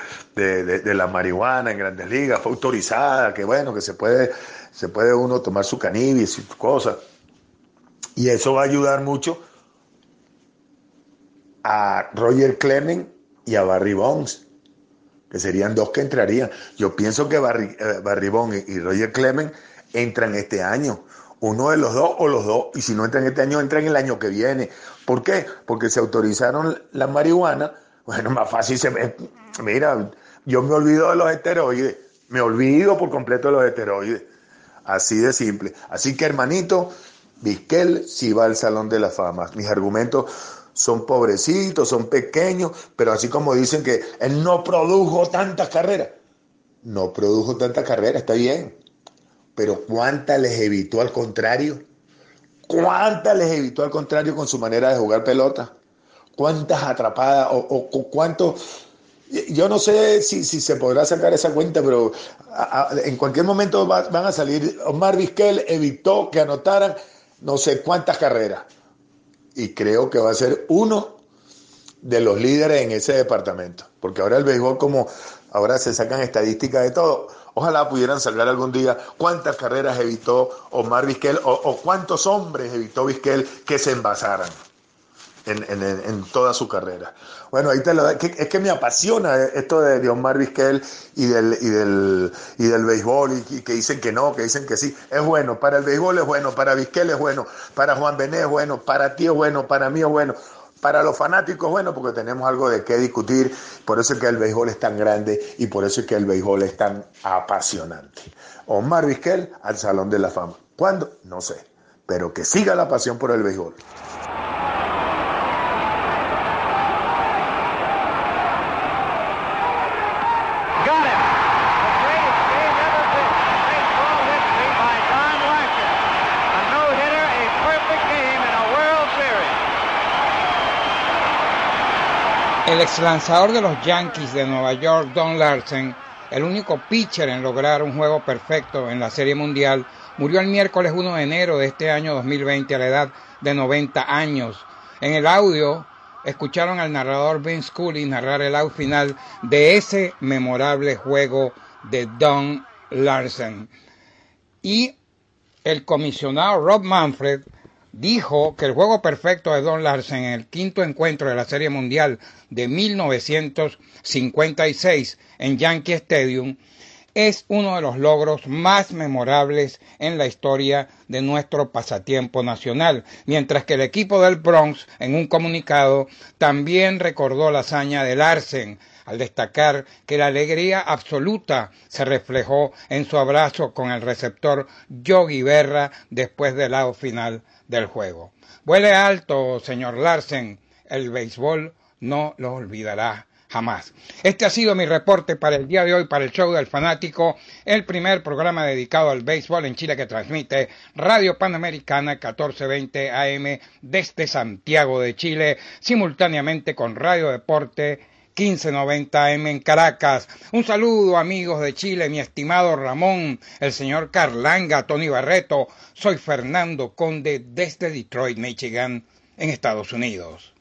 la marihuana en grandes ligas, fue autorizada, que bueno, que se puede, se puede uno tomar su cannabis y cosas. Y eso va a ayudar mucho a Roger Clemens y a Barry Bonds. que serían dos que entrarían. Yo pienso que Barri- eh, Barribón y, y Roger Clemen entran este año. Uno de los dos o los dos. Y si no entran este año, entran el año que viene. ¿Por qué? Porque se autorizaron la marihuana. Bueno, más fácil se me... Mira, yo me olvido de los esteroides. Me olvido por completo de los esteroides. Así de simple. Así que, hermanito, Vizquel sí va al Salón de la Fama. Mis argumentos son pobrecitos, son pequeños, pero así como dicen que él no produjo tantas carreras. No produjo tantas carreras, está bien. Pero ¿cuántas les evitó al contrario? ¿Cuántas les evitó al contrario con su manera de jugar pelota? ¿Cuántas atrapadas o, cuántos yo no sé si, si se podrá sacar esa cuenta, pero en cualquier momento va- van a salir. Omar Vizquel evitó que anotaran no sé cuántas carreras. Y creo que va a ser uno de los líderes en ese departamento. Porque ahora el béisbol, como ahora se sacan estadísticas de todo, ojalá pudieran salvar algún día cuántas carreras evitó Omar Vizquel o, cuántos hombres evitó Vizquel que se envasaran en, en- en- toda su carrera. Bueno, ahí te lo da- que- es que me apasiona esto de, de Omar Vizquel y del, y del, y del béisbol, y, y que dicen que no, que dicen que sí. Es bueno, para el béisbol es bueno, para Vizquel es bueno, para Juan Bené es bueno, para ti es bueno, para mí es bueno. Para los fanáticos, bueno, porque tenemos algo de qué discutir, por eso es que el béisbol es tan grande y por eso es que el béisbol es tan apasionante. Omar Vizquel al Salón de la Fama. ¿Cuándo? No sé, pero que siga la pasión por el béisbol. Got him. The greatest game ever pitched in baseball history by Don Larson. A no-hitter, a perfect game in a World Series. El ex lanzador de los Yankees de Nueva York, Don Larsen, el único pitcher en lograr un juego perfecto en la Serie Mundial, murió el miércoles 1 de enero de este año 2020 a la edad de 90 años. En el audio escucharon al narrador Vince Cooley narrar el out final de ese memorable juego de Don Larsen. Y el comisionado Rob Manfred dijo que el juego perfecto de Don Larsen en el quinto encuentro de la Serie Mundial de 1956 en Yankee Stadium es uno de los logros más memorables en la historia de nuestro pasatiempo nacional, mientras que el equipo del Bronx, en un comunicado, también recordó la hazaña de Larsen, al destacar que la alegría absoluta se reflejó en su abrazo con el receptor Yogi Berra después del lado final del juego. Vuele alto, señor Larsen, el béisbol no lo olvidará jamás. Este ha sido mi reporte para el día de hoy para el show del fanático, el primer programa dedicado al béisbol en Chile que transmite Radio Panamericana 1420 AM desde Santiago de Chile, simultáneamente con Radio Deporte 1590 AM en Caracas. Un saludo amigos de Chile, mi estimado Ramón, el señor Carlanga, Tony Barreto. Soy Fernando Conde desde Detroit, Michigan, en Estados Unidos.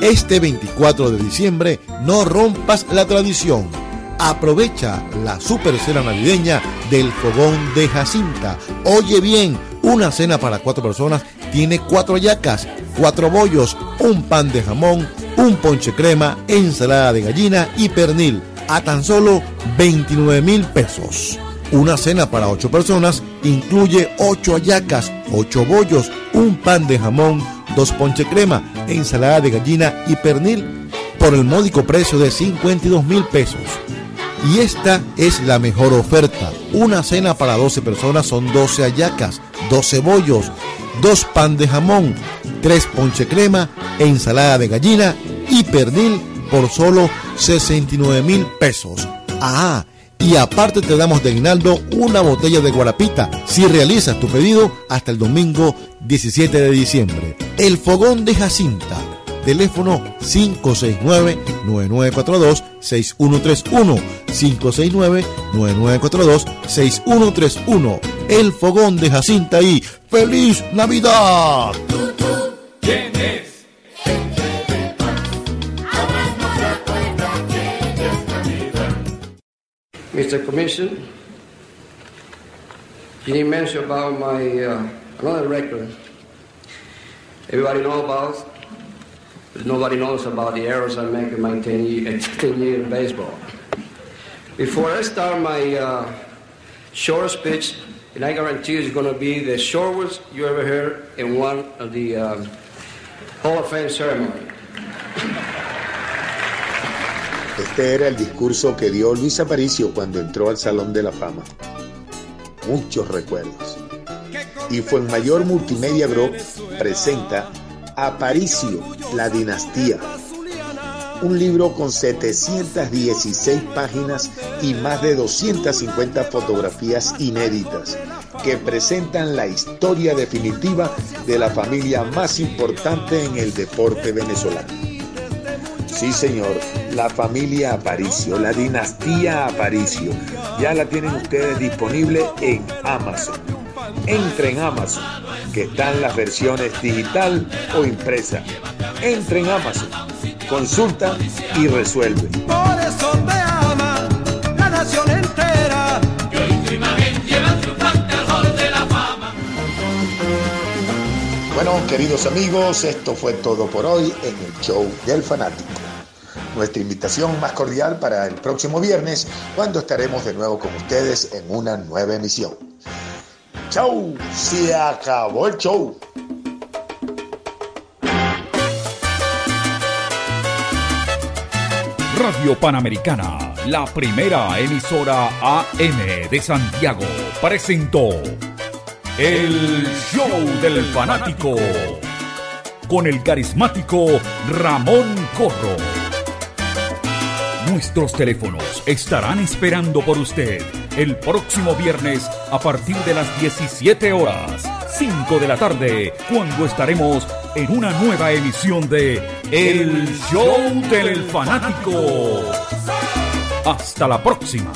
Este 24 de diciembre no rompas la tradición. Aprovecha la super cena navideña del fogón de Jacinta. Oye bien, una cena para cuatro personas tiene cuatro yacas, cuatro bollos, un pan de jamón, un ponche crema, ensalada de gallina y pernil a tan solo 29 mil pesos. Una cena para ocho personas incluye ocho hallacas, ocho bollos, un pan de jamón, dos ponche crema, ensalada de gallina y pernil por el módico precio de 52 mil pesos. Y esta es la mejor oferta. Una cena para 12 personas son 12 hallacas, 12 bollos, dos pan de jamón, tres ponche crema, ensalada de gallina y pernil por solo 69 mil pesos. Ah, y aparte te damos de aguinaldo una botella de guarapita si realizas tu pedido hasta el domingo 17 de diciembre. El Fogón de Jacinta. Teléfono 569-9942-6131. 569-9942-6131. El Fogón de Jacinta y ¡Feliz Navidad! ¿Quién es? Mr. Commission, you didn't mention about my uh, another record. Everybody know about nobody knows about the errors I make in my 10 (laughs) year, 10 year in baseball. Before I start my uh, short speech, and I guarantee it's going to be the shortest you ever heard in one of the um, Hall of Fame ceremony. Este era el discurso que dio Luis Aparicio cuando entró al Salón de la Fama. Muchos recuerdos. Y Mayor Multimedia Group presenta Aparicio, la dinastía. Un libro con 716 páginas y más de 250 fotografías inéditas que presentan la historia definitiva de la familia más importante en el deporte venezolano. Sí, señor, la familia Aparicio, la dinastía Aparicio, ya la tienen ustedes disponible en Amazon. Entre en Amazon, que están las versiones digital o impresa. Entre en Amazon, consulta y resuelve. Por eso te ama la nación entera. Que hoy tu imagen lleva triunfante al Hall de la Fama. Bueno, queridos amigos, esto fue todo por hoy en el show del fanático. Nuestra invitación más cordial para el próximo viernes, cuando estaremos de nuevo con ustedes en una nueva emisión. ¡Chau! Se acabó el show. Radio Panamericana, la primera emisora AM de Santiago, presentó El Show del Fanático con el carismático Ramón Corro. Nuestros teléfonos estarán esperando por usted el próximo viernes a partir de las 17 horas, 5 de la tarde, cuando estaremos en una nueva emisión de El Show del Fanático. Hasta la próxima.